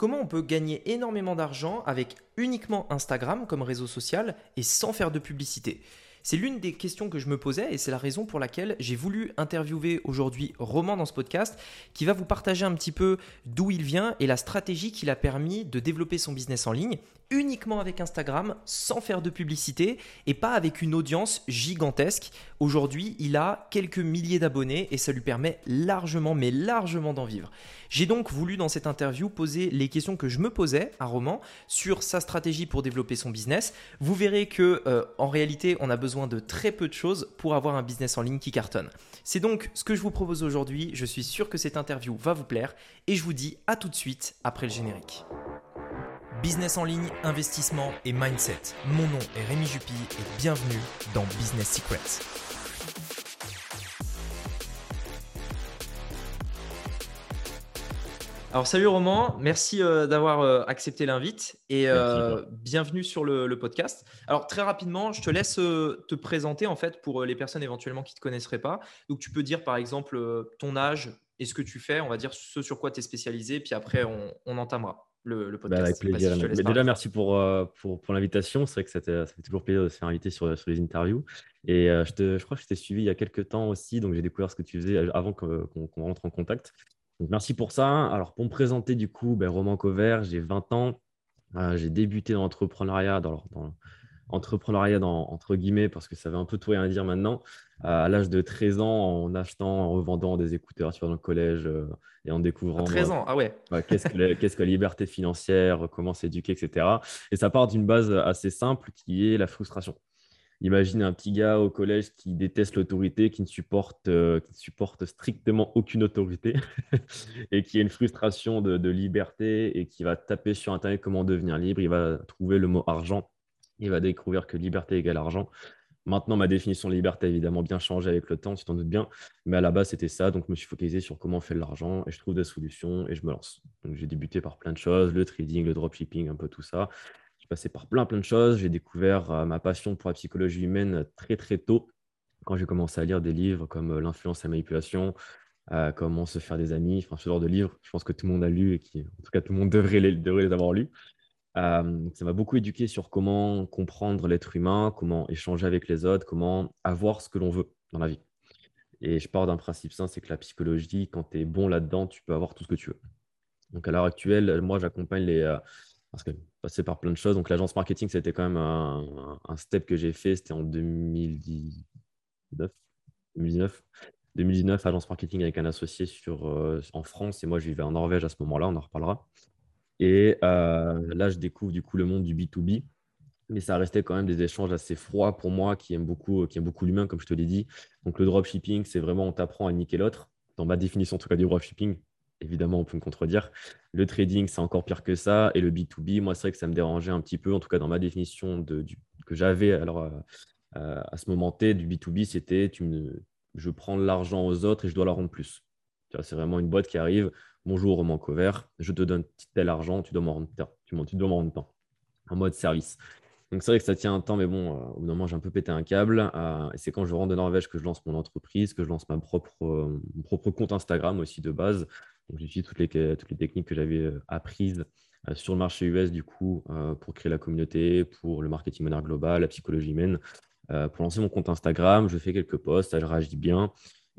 comment on peut gagner énormément d'argent avec uniquement Instagram comme réseau social et sans faire de publicité? C'est l'une des questions que je me posais et c'est la raison pour laquelle j'ai voulu interviewer aujourd'hui Roman dans ce podcast qui va vous partager un petit peu d'où il vient et la stratégie qui l'a permis de développer son business en ligne uniquement avec Instagram, sans faire de publicité et pas avec une audience gigantesque. Aujourd'hui, il a quelques milliers d'abonnés et ça lui permet largement, mais largement d'en vivre. J'ai donc voulu dans cette interview poser les questions que je me posais à Roman sur sa stratégie pour développer son business. Vous verrez que euh, en réalité, on a besoin de très peu de choses pour avoir un business en ligne qui cartonne. C'est donc ce que je vous propose aujourd'hui. Je suis sûr que cette interview va vous plaire et je vous dis à tout de suite après le générique. Business en ligne, investissement et mindset. Mon nom est Rémi Jupy et bienvenue dans Business Secrets. Alors salut Roman, merci euh, d'avoir euh, accepté l'invite et euh, bienvenue sur le, podcast. Alors très rapidement, je te laisse te présenter en fait pour les personnes éventuellement qui ne te connaisseraient pas. Donc tu peux dire par exemple ton âge et ce que tu fais, on va dire ce sur quoi tu es spécialisé, puis après on entamera le, bah, podcast. avec plaisir. Mais déjà, merci pour, euh, pour, pour l'invitation. C'est vrai que ça fait toujours plaisir de se faire inviter sur, sur les interviews. Et euh, je, te, je crois que je t'ai suivi il y a quelques temps aussi, donc j'ai découvert ce que tu faisais avant qu'on rentre en contact. Donc merci pour ça. Alors pour me présenter, du coup, ben, Roman Cover, j'ai 20 ans. Euh, j'ai débuté dans l'entrepreneuriat, dans, dans entrepreneuriat entre guillemets, parce que ça veut un peu tout rien dire maintenant, à l'âge de 13 ans, en achetant, en revendant des écouteurs tu vois, dans le collège euh, et en découvrant. 13 ans, ah ouais. qu'est-ce, que la, liberté financière, comment s'éduquer, etc. Et ça part d'une base assez simple qui est la frustration. Imagine un petit gars au collège qui déteste l'autorité, qui ne supporte, euh, qui supporte strictement aucune autorité et qui a une frustration de, de, liberté et qui va taper sur Internet comment devenir libre. Il va trouver le mot argent il va découvrir que liberté égale argent. Maintenant, ma définition de liberté a évidemment bien changé avec le temps, tu t'en doutes bien. Mais à la base, c'était ça. Donc, je me suis focalisé sur comment on fait de l'argent et je trouve des solutions et je me lance. J'ai débuté par plein de choses, le trading, le dropshipping, un peu tout ça. Je suis passé par plein, plein de choses. J'ai découvert euh, ma passion pour la psychologie humaine très, très tôt. Quand j'ai commencé à lire des livres comme euh, L'influence et la manipulation, euh, Comment se faire des amis, enfin, ce genre de livres, je pense que tout le monde a lu et qui, en tout cas, tout le monde devrait les avoir lus. Ça m'a beaucoup éduqué sur comment comprendre l'être humain, comment échanger avec les autres, comment avoir ce que l'on veut dans la vie. Et je pars d'un principe simple, c'est que la psychologie, quand tu es bon là-dedans, tu peux avoir tout ce que tu veux. Donc à l'heure actuelle, moi j'accompagne les... Euh, parce que passer par plein de choses. Donc l'agence marketing, c'était quand même un, step que j'ai fait, c'était en 2019. 2019. 2019, agence marketing avec un associé sur, euh, en France et moi je vivais en Norvège à ce moment-là, on en reparlera. Et euh, là, je découvre du coup le monde du B2B. Mais ça restait quand même des échanges assez froids pour moi qui aime beaucoup, aime beaucoup l'humain, comme je te l'ai dit. Donc, le dropshipping, c'est vraiment on t'apprend à niquer l'autre. Dans ma définition, en tout cas, du dropshipping, évidemment, on peut me contredire. Le trading, c'est encore pire que ça. Et le B2B, moi, c'est vrai que ça me dérangeait un petit peu. En tout cas, dans ma définition de, que j'avais alors euh, euh, à ce moment T du B2B, c'était je prends l'argent aux autres et je dois leur rendre plus. C'est vraiment une boîte qui arrive. Bonjour, Roman Cover, je te donne tel argent, tu dois m'en rendre, tu, tu dois m'en rendre temps, en mode service. Donc c'est vrai que ça tient un temps, mais bon, euh, au bout d'un moment, j'ai un peu pété un câble. Euh, et c'est quand je rentre de Norvège que je lance mon entreprise, que je lance ma propre, euh, mon propre compte Instagram aussi de base. J'utilise toutes les, techniques que j'avais apprises sur le marché US, du coup, pour créer la communauté, pour le marketing monnaie global, la psychologie humaine. pour lancer mon compte Instagram, je fais quelques posts, je réagis bien.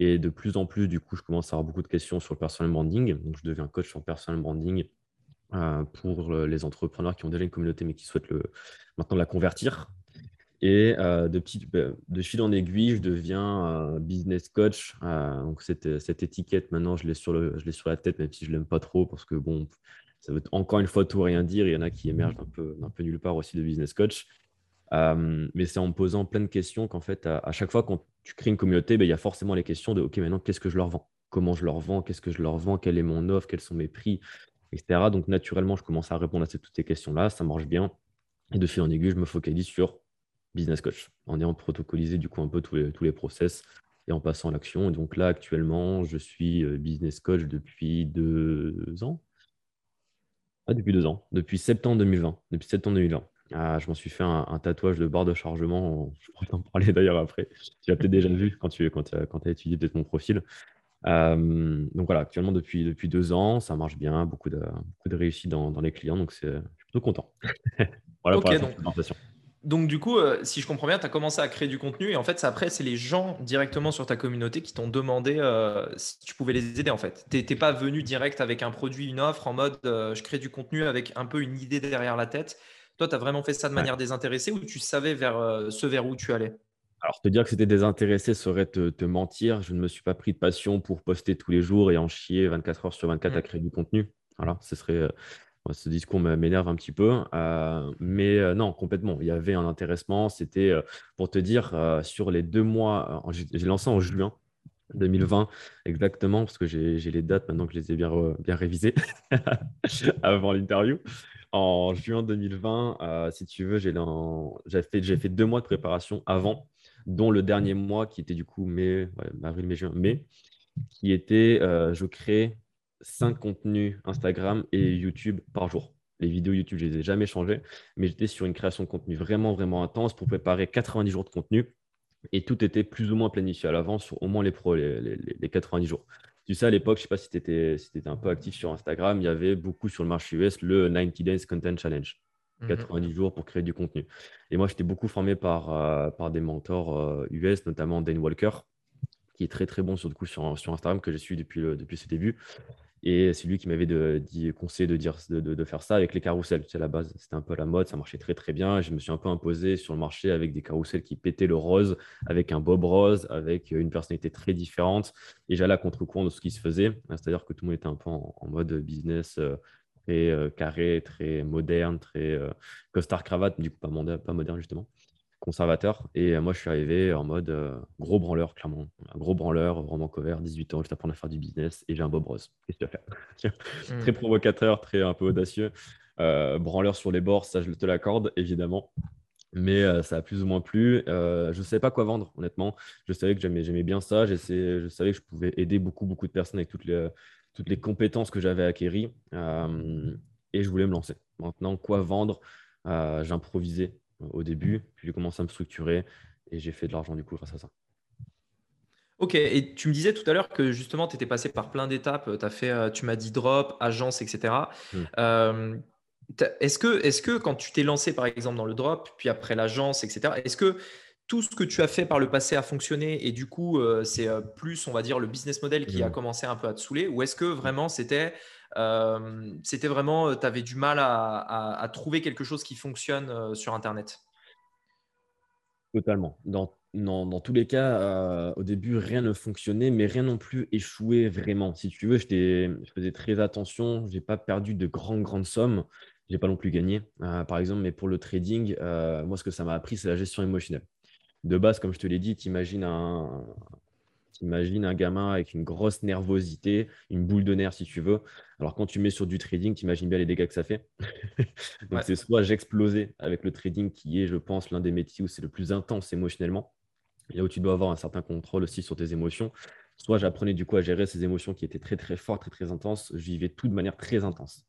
Et de plus en plus, du coup, je commence à avoir beaucoup de questions sur le personal branding. Donc, je deviens coach en personal branding euh, pour les entrepreneurs qui ont déjà une communauté mais qui souhaitent le, maintenant la convertir. Et euh, de, petit, ben, de fil en aiguille, je deviens euh, business coach. donc, cette, cette, étiquette, maintenant, je l'ai sur, le, je sur la tête, même si je ne l'aime pas trop, parce que bon, ça veut encore une fois tout rien dire. Il y en a qui émergent un peu, un peu nulle part aussi de business coach. Euh, mais c'est en posant plein de questions qu'en fait, à, chaque fois quand tu crées une communauté, ben, il y a forcément les questions de OK, maintenant, qu'est-ce que je leur vends? Comment je leur vends? Qu'est-ce que je leur vends? Quelle est mon offre? Quels sont mes prix? Etc. Donc, naturellement, je commence à répondre à toutes ces questions-là. Ça marche bien. Et de fil en aiguille, je me focalise sur business coach en ayant protocolisé du coup un peu tous les, tous les process et en passant à l'action. Et donc là, actuellement, je suis euh, business coach depuis deux ans. Ah, depuis deux ans, depuis septembre 2020. Depuis septembre 2020. Ah, je m'en suis fait un, tatouage de barre de chargement. Je pourrais t'en parler d'ailleurs après. Tu l'as peut-être déjà vu quand tu quand, as, quand as étudié peut-être mon profil. donc voilà, actuellement depuis, depuis deux ans, ça marche bien, beaucoup de, beaucoup de réussite dans, dans les clients, donc je suis plutôt content. voilà pour la présentation. Donc du coup, euh, si je comprends bien, tu as commencé à créer du contenu et en fait, après, c'est les gens directement sur ta communauté qui t'ont demandé euh, si tu pouvais les aider en fait. Tu n'es pas venu direct avec un produit, une offre en mode euh, je crée du contenu avec un peu une idée derrière la tête. Toi, tu as vraiment fait ça de manière désintéressée ou tu savais vers ce vers où tu allais? Alors, te dire que c'était désintéressé serait te, mentir. Je ne me suis pas pris de passion pour poster tous les jours et en chier 24 heures sur 24 à mmh. créer du contenu. Voilà, ce serait ce discours m'énerve un petit peu, euh, mais euh, non, complètement. Il y avait un intéressement. C'était, euh, pour te dire, sur les deux mois, j'ai lancé en juin 2020, exactement, parce que j'ai les dates maintenant que je les ai bien, bien révisées avant l'interview. En juin 2020, si tu veux, j'ai fait, deux mois de préparation avant, dont le dernier mois qui était du coup mai, avril, mai, juin, mai, qui était, je crée 5 contenus Instagram et YouTube par jour. Les vidéos YouTube, je ne les ai jamais changées, mais j'étais sur une création de contenu vraiment, vraiment intense pour préparer 90 jours de contenu. Et tout était plus ou moins planifié à l'avance sur au moins les, pro, les, 90 jours. Tu sais, à l'époque, je ne sais pas si tu étais, si étais, un peu actif sur Instagram, il y avait beaucoup sur le marché US le 90 Days Content Challenge. 90 mhm. jours pour créer du contenu. Et moi, j'étais beaucoup formé par, euh, par des mentors US, euh, notamment Dan Walker, qui est très très bon sur, du coup, sur, sur Instagram, que j'ai suivi depuis, depuis ses débuts. Et c'est lui qui m'avait conseillé de, faire ça avec les carousels. C'est la base, c'était un peu la mode, ça marchait très très bien. Je me suis un peu imposé sur le marché avec des carousels qui pétaient le rose, avec un bob rose, avec une personnalité très différente. Et j'allais à contre-courant de ce qui se faisait. C'est-à-dire que tout le monde était un peu en, mode business euh, très euh, carré, très moderne, très euh, costard cravate, du coup pas moderne justement conservateur. Et euh, moi, je suis arrivé en mode euh, gros branleur, clairement. Un gros branleur, vraiment cover, 18 ans, je t'apprends à faire du business et j'ai un Bob Rose. Qu'est-ce que tu vas faire? Très provocateur, très un peu audacieux. Euh, branleur sur les bords, ça, je te l'accorde, évidemment. Mais ça a plus ou moins plu. je ne savais pas quoi vendre, honnêtement. Je savais que j'aimais bien ça. Je savais que je pouvais aider beaucoup, beaucoup de personnes avec toutes les, toutes les compétences que j'avais acquéries. et je voulais me lancer. Maintenant, quoi vendre? J'improvisais au début, puis j'ai commencé à me structurer et j'ai fait de l'argent du coup grâce à ça. Ok, et tu me disais tout à l'heure que justement tu étais passé par plein d'étapes, as fait, euh, tu m'as dit drop, agence, etc. Hmm. Euh, est-ce que, est que quand tu t'es lancé par exemple dans le drop, puis après l'agence, etc., est-ce que tout ce que tu as fait par le passé a fonctionné et du coup euh, c'est plus, on va dire, le business model qui a hmm. commencé un peu à te saouler ou est-ce que vraiment c'était c'était vraiment, tu avais du mal à, trouver quelque chose qui fonctionne sur Internet Totalement. Dans, dans, tous les cas, au début, rien ne fonctionnait, mais rien non plus échoué vraiment. Si tu veux, je faisais très attention. Je n'ai pas perdu de grandes, grandes sommes. Je n'ai pas non plus gagné, par exemple. Mais pour le trading, moi, ce que ça m'a appris, c'est la gestion émotionnelle. De base, comme je te l'ai dit, tu imagines un, Imagine un gamin avec une grosse nervosité, une boule de nerfs si tu veux. Alors quand tu mets sur du trading, tu imagines bien les dégâts que ça fait. Donc c'est soit j'explosais avec le trading qui est, je pense, l'un des métiers où c'est le plus intense émotionnellement, là où tu dois avoir un certain contrôle aussi sur tes émotions. Soit j'apprenais du coup à gérer ces émotions qui étaient très très fortes, très très intenses. Je vivais tout de manière très intense.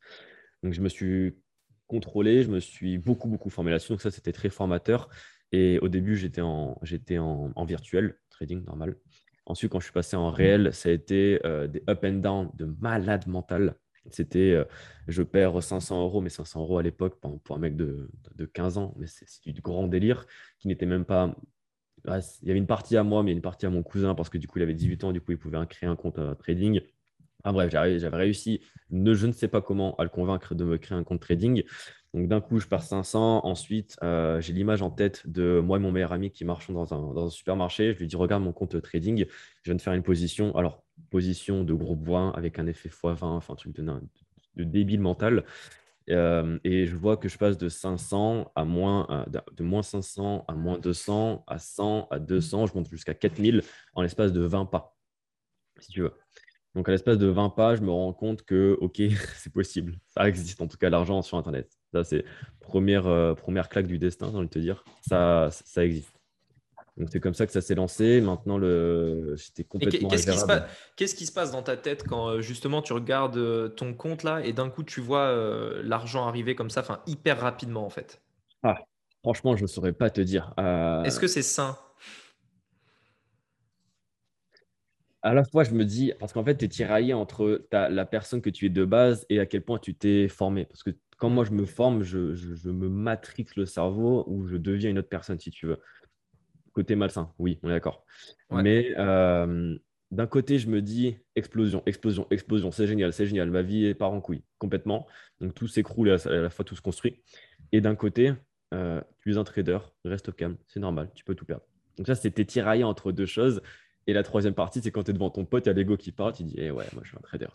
Donc je me suis contrôlé, je me suis beaucoup beaucoup formé là-dessus. Donc ça c'était très formateur. Et au début j'étais en, j'étais en virtuel, trading normal. Ensuite, quand je suis passé en réel, ça a été euh, des up and down de malade mental. C'était, euh, je perds 500 euros, mais 500 euros à l'époque, pour un mec de, 15 ans, mais c'est du grand délire qui n'était même pas. il y avait une partie à moi, mais une partie à mon cousin parce que du coup, il avait 18 ans, du coup, il pouvait créer un compte euh, trading. Enfin bref, j'avais réussi, je ne sais pas comment, à le convaincre de me créer un compte trading. Donc d'un coup, je pars 500. Ensuite, euh, j'ai l'image en tête de moi et mon meilleur ami qui marchons dans un, supermarché. Je lui dis, regarde mon compte trading, je viens de faire une position. Alors, position de groupe 20 avec un effet x20, enfin un truc de, de débile mental. Euh, et je vois que je passe de 500 à moins, de moins 500 à moins 200, à 100, à 200. Je monte jusqu'à 4000 en l'espace de 20 pas, si tu veux. Donc, à l'espace de 20 pas, je me rends compte que, OK, c'est possible. Ça existe en tout cas l'argent sur Internet. Ça, c'est première, euh, première claque du destin, j'ai envie de te dire. Ça, ça existe. Donc, c'est comme ça que ça s'est lancé. Maintenant, le... j'étais complètement. Qu'est-ce qui, qu'est-ce qui, se passe dans ta tête quand euh, justement tu regardes euh, ton compte là et d'un coup tu vois l'argent arriver comme ça, enfin hyper rapidement en fait? Ah, Franchement, je ne saurais pas te dire. Est-ce que c'est sain? À la fois, je me dis, parce qu'en fait, tu es tiraillé entre la personne que tu es de base et à quel point tu t'es formé. Parce que quand moi, je me forme, je, je, me matrixe le cerveau ou je deviens une autre personne, si tu veux. Côté malsain, oui, on est d'accord. Mais euh, d'un côté, je me dis, explosion, explosion, explosion, c'est génial, c'est génial, ma vie part en couille, complètement. Donc tout s'écroule et à la fois tout se construit. Et d'un côté, euh, tu es un trader, reste calme, c'est normal, tu peux tout perdre. Donc ça, c'était tiraillé entre deux choses. Et la troisième partie, c'est quand tu es devant ton pote, il y a l'ego qui parle, tu dis eh ouais, moi je suis un trader.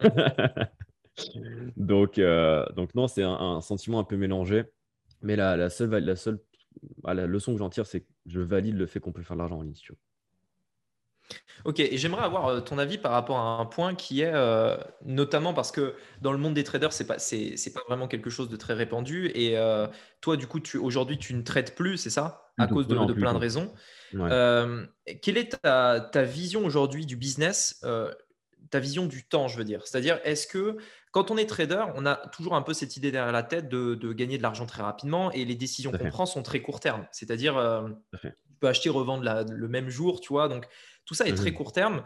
donc, euh, donc non, c'est un, sentiment un peu mélangé. Mais la, la seule, la seule la leçon que j'en tire, c'est que je valide le fait qu'on peut faire de l'argent en ligne. Ok, et j'aimerais avoir euh, ton avis par rapport à un point qui est euh, notamment parce que dans le monde des traders, c'est pas c'est, pas vraiment quelque chose de très répandu. Et toi, du coup, tu aujourd'hui, tu ne traites plus, c'est ça, à cause de, de plein de raisons. Euh, quelle est ta, vision aujourd'hui du business, euh, ta vision du temps, je veux dire? C'est-à-dire, est-ce que quand on est trader, on a toujours un peu cette idée derrière la tête de, gagner de l'argent très rapidement et les décisions qu'on prend sont très court terme. C'est-à-dire, euh, tu peux acheter, revendre le même jour, tu vois. Donc, tout ça est très mmh court terme.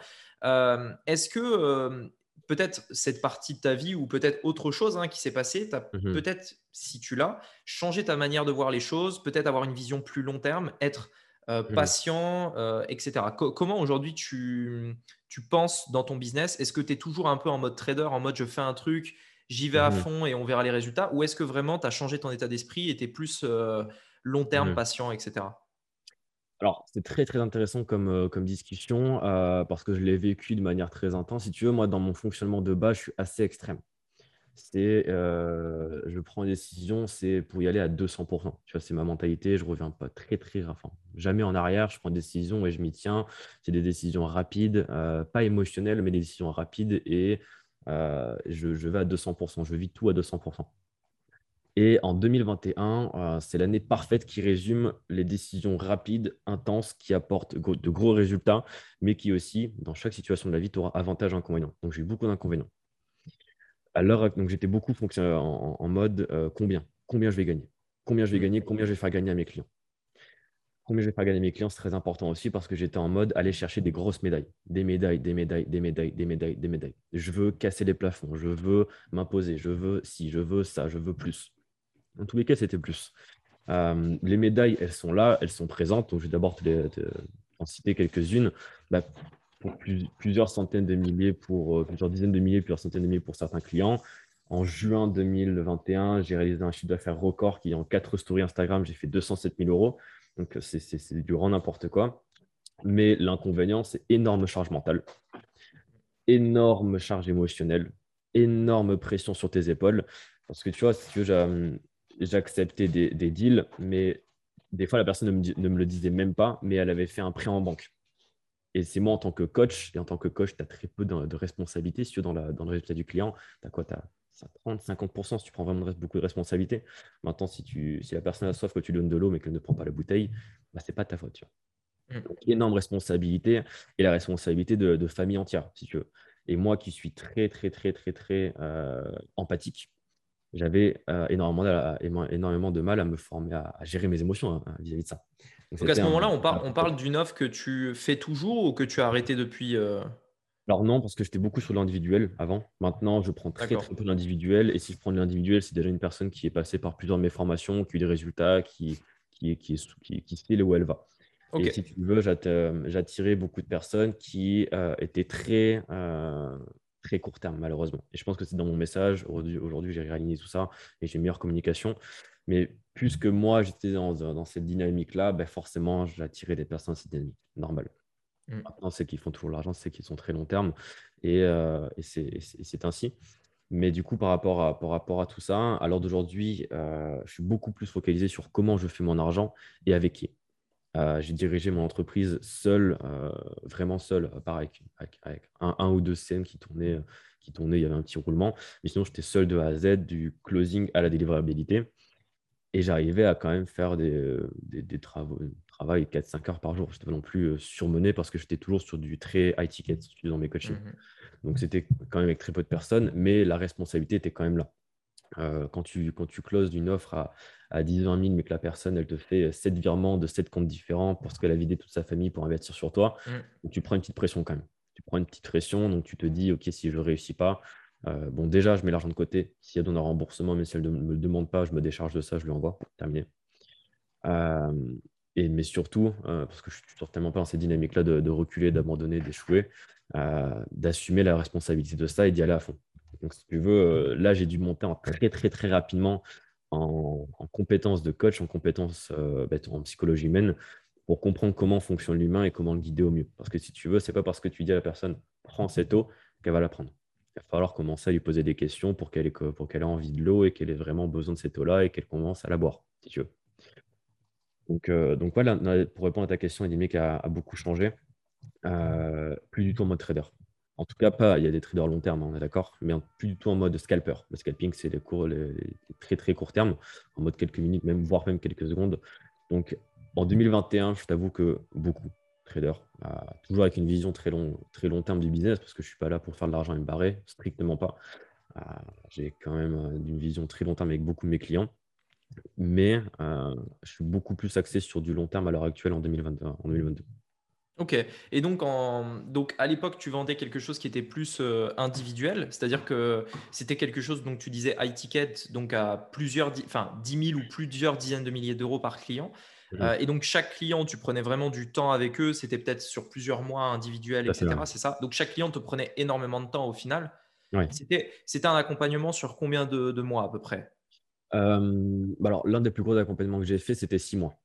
est-ce que peut-être cette partie de ta vie ou peut-être autre chose hein, qui s'est passé, tu as mmh peut-être, si tu l'as, changé ta manière de voir les choses, peut-être avoir une vision plus long terme, être euh, mmh. patient, euh, etc. comment aujourd'hui tu, tu penses dans ton business Est-ce que tu es toujours un peu en mode trader, en mode je fais un truc, j'y vais à mmh fond et on verra les résultats Ou est-ce que vraiment tu as changé ton état d'esprit et tu es plus euh, long terme, mmh. patient, etc. Alors, c'est très très intéressant comme, comme discussion parce que je l'ai vécu de manière très intense. Si tu veux, moi, dans mon fonctionnement de base, je suis assez extrême c'est euh, je prends une décision, c'est pour y aller à 200%. Tu vois, c'est ma mentalité, je reviens pas très, très, enfin, jamais en arrière, je prends une décision et je m'y tiens. C'est des décisions rapides, euh, pas émotionnelles, mais des décisions rapides et euh, je, vais à 200%, je vis tout à 200%. Et en 2021, c'est l'année parfaite qui résume les décisions rapides, intenses, qui apportent de gros résultats, mais qui aussi, dans chaque situation de la vie, tu auras avantage et inconvénients. Donc, j'ai eu beaucoup d'inconvénients à l'heure, donc j'étais beaucoup en, en mode euh, combien Combien je vais gagner Combien je vais mmh. gagner Combien je vais faire gagner à mes clients Combien je vais faire gagner à mes clients, c'est très important aussi parce que j'étais en mode aller chercher des grosses médailles. Des médailles, des médailles, des médailles, des médailles, des médailles. Je veux casser les plafonds, je veux m'imposer, je veux si, je veux ça, je veux plus. En tous les cas, c'était plus. Euh, les médailles, elles sont là, elles sont présentes. Donc, je vais d'abord en citer quelques-unes. Bah, plusieurs centaines de milliers, pour euh, plusieurs dizaines de milliers, plusieurs centaines de milliers pour certains clients. En juin 2021, j'ai réalisé un chiffre d'affaires record qui, en quatre stories Instagram, j'ai fait 207 000 euros. Donc, c'est du grand n'importe quoi. Mais l'inconvénient, c'est énorme charge mentale, énorme charge émotionnelle, énorme pression sur tes épaules. Parce que tu vois, si tu veux, j'ai accepté des, deals, mais des fois, la personne ne me, ne me, le disait même pas, mais elle avait fait un prêt en banque. Et c'est moi en tant que coach, et en tant que coach, tu as très peu de, responsabilité si tu dans, la, dans le résultat du client. Tu as quoi Tu as 30, 50% si tu prends vraiment beaucoup de responsabilité. Maintenant, si, tu, si la personne a soif que tu donnes de l'eau mais qu'elle ne prend pas la bouteille, bah, ce n'est pas ta faute. Tu vois. Mm. énorme responsabilité et la responsabilité de, famille entière, si tu veux. Et moi qui suis très, très, très, très, très euh, empathique, j'avais euh, énormément, énormément de mal à me former, à, gérer mes émotions hein, vis-à-vis de ça. Donc, à ce moment-là, on, on, parle d'une offre que tu fais toujours ou que tu as arrêté depuis euh? Alors non, parce que j'étais beaucoup sur l'individuel avant. Maintenant, je prends très, très peu l'individuel. Et si je prends l'individuel, c'est déjà une personne qui est passée par plusieurs de mes formations, qui a eu des résultats, qui, qui, qui, qui, qui sait où elle va. Et si tu veux, j'attirais beaucoup de personnes qui euh, étaient très, euh, très court terme, malheureusement. Et je pense que c'est dans mon message. Aujourd'hui, j'ai réaligné tout ça et j'ai une meilleure communication. Mais puisque moi, j'étais dans, cette dynamique-là, ben forcément, j'attirais des personnes dans cette dynamique. Normal. Mm. Maintenant, c'est qu'ils font toujours l'argent, c'est qu'ils sont très long terme. Et, euh, c'est ainsi. Mais du coup, par rapport à, par rapport à tout ça, à l'heure d'aujourd'hui, euh, je suis beaucoup plus focalisé sur comment je fais mon argent et avec qui. Euh, j'ai dirigé mon entreprise seul, vraiment seul, à part avec, avec, un, un, ou deux scènes qui tournaient, qui tournaient, il y avait un petit roulement. Mais sinon, j'étais seul de A à Z, du closing à la délivrabilité. Et j'arrivais à quand même faire des, euh, des, travaux, travail 4-5 heures par jour. Je n'étais pas non plus euh, surmené parce que j'étais toujours sur du très high ticket dans mes coachings. Mmh Donc c'était quand même avec très peu de personnes, mais la responsabilité était quand même là. Euh, quand, tu, quand tu closes d'une offre à, à 10 20 000, mais que la personne, elle te fait 7 virements de 7 comptes différents parce qu'elle a vidé toute sa famille pour investir sur toi, mmh. tu prends une petite pression quand même. tu prends une petite pression, donc tu te dis, OK, si je ne réussis pas, euh, bon, déjà, je mets l'argent de côté. S'il y a un remboursement, mais si elle ne me le demande pas, je me décharge de ça, je lui envoie. Terminé. Euh, et, mais surtout, euh, parce que je suis certainement pas dans cette dynamique-là de, reculer, d'abandonner, d'échouer, d'assumer la responsabilité de ça et d'y aller à fond. Donc, si tu veux, là, j'ai dû monter très, très, très rapidement en, compétences de coach, en compétences en psychologie humaine, pour comprendre comment fonctionne l'humain et comment le guider au mieux. Parce que si tu veux, c'est pas parce que tu dis à la personne prends cette eau qu'elle va la prendre il va falloir commencer à lui poser des questions pour qu'elle ait, envie de l'eau et qu'elle ait vraiment besoin de cette eau-là et qu'elle commence à la boire, si tu veux. Donc, euh, voilà, pour répondre à ta question, Edimic a, a beaucoup changé. Euh, plus du tout en mode trader. En tout cas, pas, il y a des traders long terme, hein, on est d'accord, mais plus du tout en mode scalper. Le scalping, c'est les, cours, très très court terme, en mode quelques minutes, même, voire même quelques secondes. Donc en 2021, je t'avoue que beaucoup trader, euh, toujours avec une vision très long, très long terme du business, parce que je ne suis pas là pour faire de l'argent et me barrer, strictement pas. Euh, j'ai quand même euh, une vision très long terme avec beaucoup de mes clients, mais je suis beaucoup plus axé sur du long terme à l'heure actuelle en, 2022. En 2022. Ok, et donc, en... donc à l'époque, tu vendais quelque chose qui était plus individuel, c'est-à-dire que c'était quelque chose, donc tu disais high ticket, donc à plusieurs, enfin 10 000 ou plusieurs dizaines de milliers d'euros par client. Euh, et donc, chaque client, tu prenais vraiment du temps avec eux. C'était peut-être sur plusieurs mois individuels, etc. C'est ça. Donc, chaque client te prenait énormément de temps au final. C'était un accompagnement sur combien de, mois à peu près? Euh, bah Alors, l'un des plus gros accompagnements que j'ai fait, c'était six mois.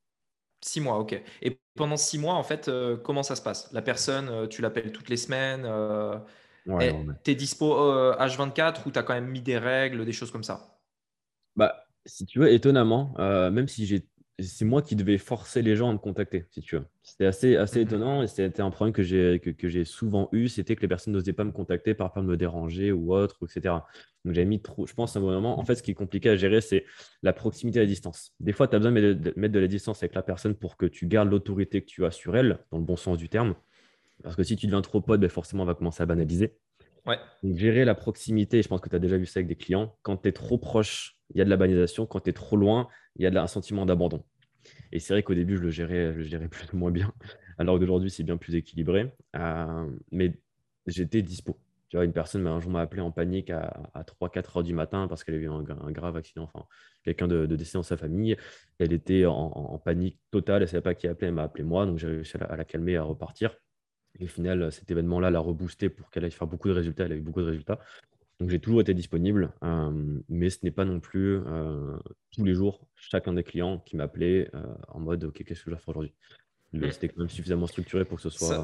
Six mois, ok. Et pendant six mois, en fait, euh, comment ça se passe? La personne, tu l'appelles toutes les semaines Tu es dispo H24 ou tu as quand même mis des règles, des choses comme ça? Bah, Si tu veux, étonnamment, même si j'ai c'est moi qui devais forcer les gens à me contacter, si tu veux. C'était assez, assez mhm. étonnant et c'était un problème que j'ai, que, j'ai souvent eu, c'était que les personnes n'osaient pas me contacter par peur de me déranger ou autre, etc. Donc j'avais mis trop, je pense à un moment, en fait, ce qui est compliqué à gérer, c'est la proximité à la distance. Des fois, tu as besoin de mettre de la distance avec la personne pour que tu gardes l'autorité que tu as sur elle, dans le bon sens du terme. Parce que si tu deviens trop pote, ben forcément, on va commencer à banaliser. Ouais. Donc, gérer la proximité, je pense que tu as déjà vu ça avec des clients. Quand tu es trop proche, il y a de la banalisation. Quand tu es trop loin, il y a un sentiment d'abandon. Et c'est vrai qu'au début, je le gérais, je plus ou moins bien. Alors d'aujourd'hui, c'est bien plus équilibré. Euh, mais j'étais dispo. Tu vois, une personne un jour m'a appelé en panique à, 3-4 heures du matin parce qu'elle avait eu un, grave accident, enfin, quelqu'un de, décès dans sa famille. Elle était en, panique totale, elle ne savait pas qui appelait, elle m'a appelé moi, donc j'ai réussi à la, à la, calmer, à repartir. Et au final, cet événement-là l'a reboosté pour qu'elle aille faire beaucoup de résultats. Elle a eu beaucoup de résultats. Donc j'ai toujours été disponible, euh, mais ce n'est pas non plus euh, tous les jours chacun des clients qui m'appelait euh, en mode OK, qu'est-ce que je vais faire aujourd'hui? Mmh. C'était quand même suffisamment structuré pour que ce soit. Ça,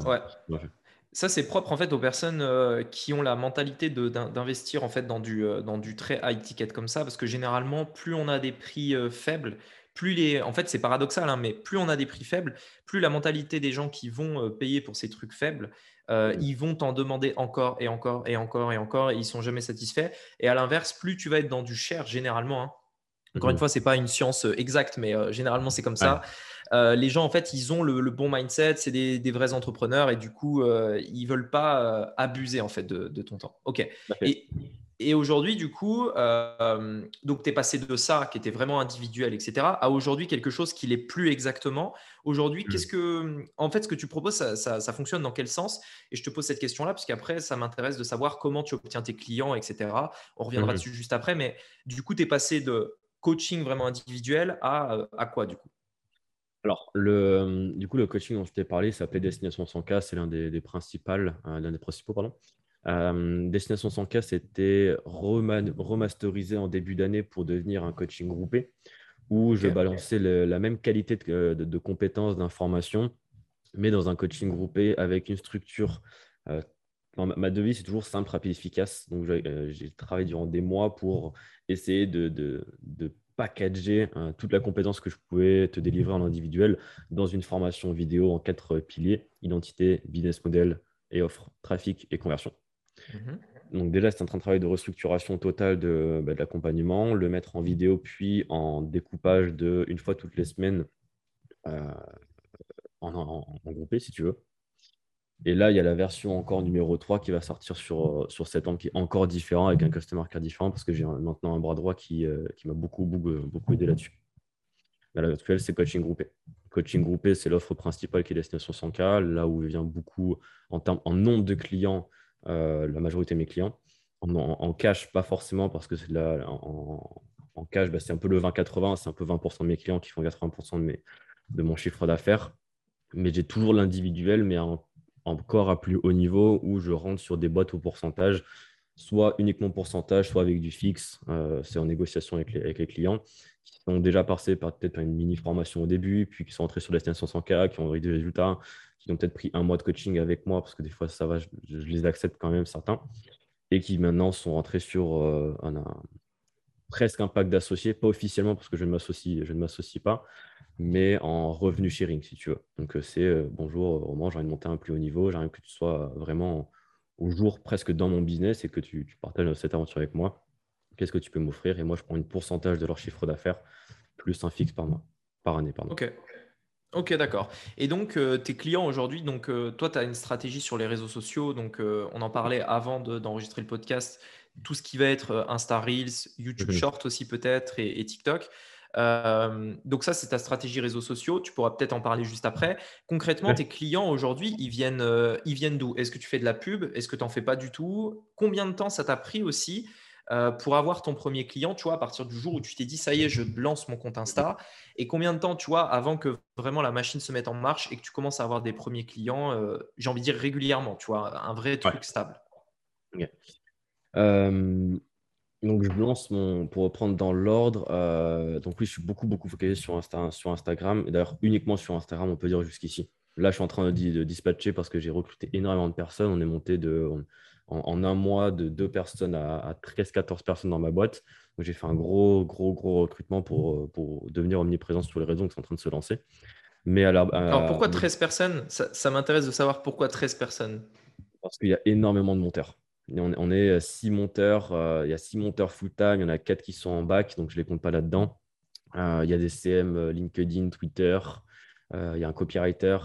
Ça, c'est propre en fait aux personnes qui ont la mentalité d'investir en fait dans du, dans du très high ticket comme ça, parce que généralement, plus on a des prix faibles, plus les, en fait, c'est paradoxal, hein, mais plus on a des prix faibles, plus la mentalité des gens qui vont payer pour ces trucs faibles, euh, ils vont t'en demander encore et encore et encore et encore et ils sont jamais satisfaits. Et à l'inverse, plus tu vas être dans du cher généralement. Hein. Encore une mhm. fois, c'est pas une science euh, exacte, mais euh, généralement c'est comme ça. les gens en fait, ils ont le, bon mindset, c'est des, vrais entrepreneurs et du coup, ils veulent pas abuser en fait de, de ton temps. Ok. Et, et aujourd'hui, du coup, euh, donc tu es passé de ça, qui était vraiment individuel, etc., à aujourd'hui quelque chose qui l'est plus exactement. Aujourd'hui, mmh. qu'est-ce que, en fait, ce que tu proposes, ça, fonctionne dans quel sens? Et je te pose cette question-là, parce qu'après, ça m'intéresse de savoir comment tu obtiens tes clients, etc. On reviendra mmh. dessus juste après, mais du coup, tu es passé de coaching vraiment individuel à, euh, à quoi, du coup? Alors, le, du coup, le coaching dont je t'ai parlé s'appelait Destination 100K, c'est l'un des, des, principales, euh, l'un des principaux, pardon. Euh, Destination 100K, c'était remasterisé en début d'année pour devenir un coaching groupé où je balançais la même qualité de, compétences, d'informations, mais dans un coaching groupé avec une structure. Euh, ma, devise, c'est toujours simple, rapide, efficace. Donc, euh, j'ai travaillé durant des mois pour essayer de, de packager toute la compétence que je pouvais te délivrer en individuel dans une formation vidéo en quatre piliers identité, business model et offre, trafic et conversion. Mhm. Donc déjà, c'est un de travail de restructuration totale de, bah, l'accompagnement, le mettre en vidéo, puis en découpage de une fois toutes les semaines euh, en, groupé, si tu veux. Et là, il y a la version encore numéro 3 qui va sortir sur, sur septembre, qui est encore différent, avec un customer care différent, parce que j'ai maintenant un bras droit qui, euh, qui m'a beaucoup, beaucoup, beaucoup aidé là-dessus. À l'heure actuelle, c'est coaching groupé. Coaching groupé, c'est l'offre principale qui est destination 100K, là où vient beaucoup en, en nombre de clients, la majorité de mes clients. En, cash, pas forcément, parce que c'est en, en, cash, bah, c'est un peu le 20-80, c'est un peu 20% de mes clients qui font 80% de, mes, de mon chiffre d'affaires. Mais j'ai toujours l'individuel, mais encore à plus haut niveau où je rentre sur des boîtes au pourcentage, soit uniquement pourcentage, soit avec du fixe. Euh, c'est en négociation avec les clients qui sont déjà passés par peut-être une mini formation au début, puis qui sont entrés sur la destination 100K, qui ont eu des résultats, qui ont peut-être pris un mois de coaching avec moi, parce que des fois, ça va, je, les accepte quand même, certains, et qui maintenant sont rentrés sur euh, un, presque un pack d'associés, pas officiellement, parce que je ne m'associe pas, mais en revenu sharing, si tu veux. Donc, euh, c'est euh, bonjour, Roman, j'ai envie de monter un plus haut niveau, j'ai envie que tu sois vraiment au jour presque dans mon business et que tu, tu partages cette aventure avec moi qu'est-ce que tu peux m'offrir? Et moi, je prends une pourcentage de leur chiffre d'affaires plus un fixe par mois, par année. Pardon. Ok. Ok, d'accord. Et donc, euh, tes clients aujourd'hui, donc euh, toi, tu as une stratégie sur les réseaux sociaux. Donc, euh, on en parlait avant d'enregistrer le podcast. Tout ce qui va être Insta Reels, YouTube mhm. Short aussi peut-être et, TikTok. donc ça, c'est ta stratégie réseaux sociaux. Tu pourras peut-être en parler juste après. Concrètement, tes clients aujourd'hui, ils viennent, ils viennent d'où? Est-ce que tu fais de la pub? Est-ce que tu n'en fais pas du tout? Combien de temps ça t'a pris aussi euh, pour avoir ton premier client, tu vois, à partir du jour où tu t'es dit, ça y est, je lance mon compte Insta. Et combien de temps, tu vois, avant que vraiment la machine se mette en marche et que tu commences à avoir des premiers clients, euh, j'ai envie de dire régulièrement, tu vois, un vrai truc stable. Euh, donc, je lance mon, pour reprendre dans l'ordre, donc oui, je suis beaucoup, beaucoup focalisé sur, Insta, sur Instagram, et d'ailleurs uniquement sur Instagram, on peut dire jusqu'ici. Là, je suis en train de, de dispatcher parce que j'ai recruté énormément de personnes. On est monté de, en, un mois de deux personnes à, 13-14 personnes dans ma boîte. j'ai fait un gros, gros, gros recrutement pour, pour devenir omniprésent sur les réseaux qui sont en train de se lancer. Mais alors, pourquoi 13 personnes? Ça, m'intéresse de savoir pourquoi 13 personnes. Parce qu'il y a énormément de monteurs. On, est 6 monteurs, euh, il y a 6 monteurs full-time, il y en a 4 qui sont en bac, donc je ne les compte pas là-dedans. Euh, il y a des CM, euh, LinkedIn, Twitter, il y a un copywriter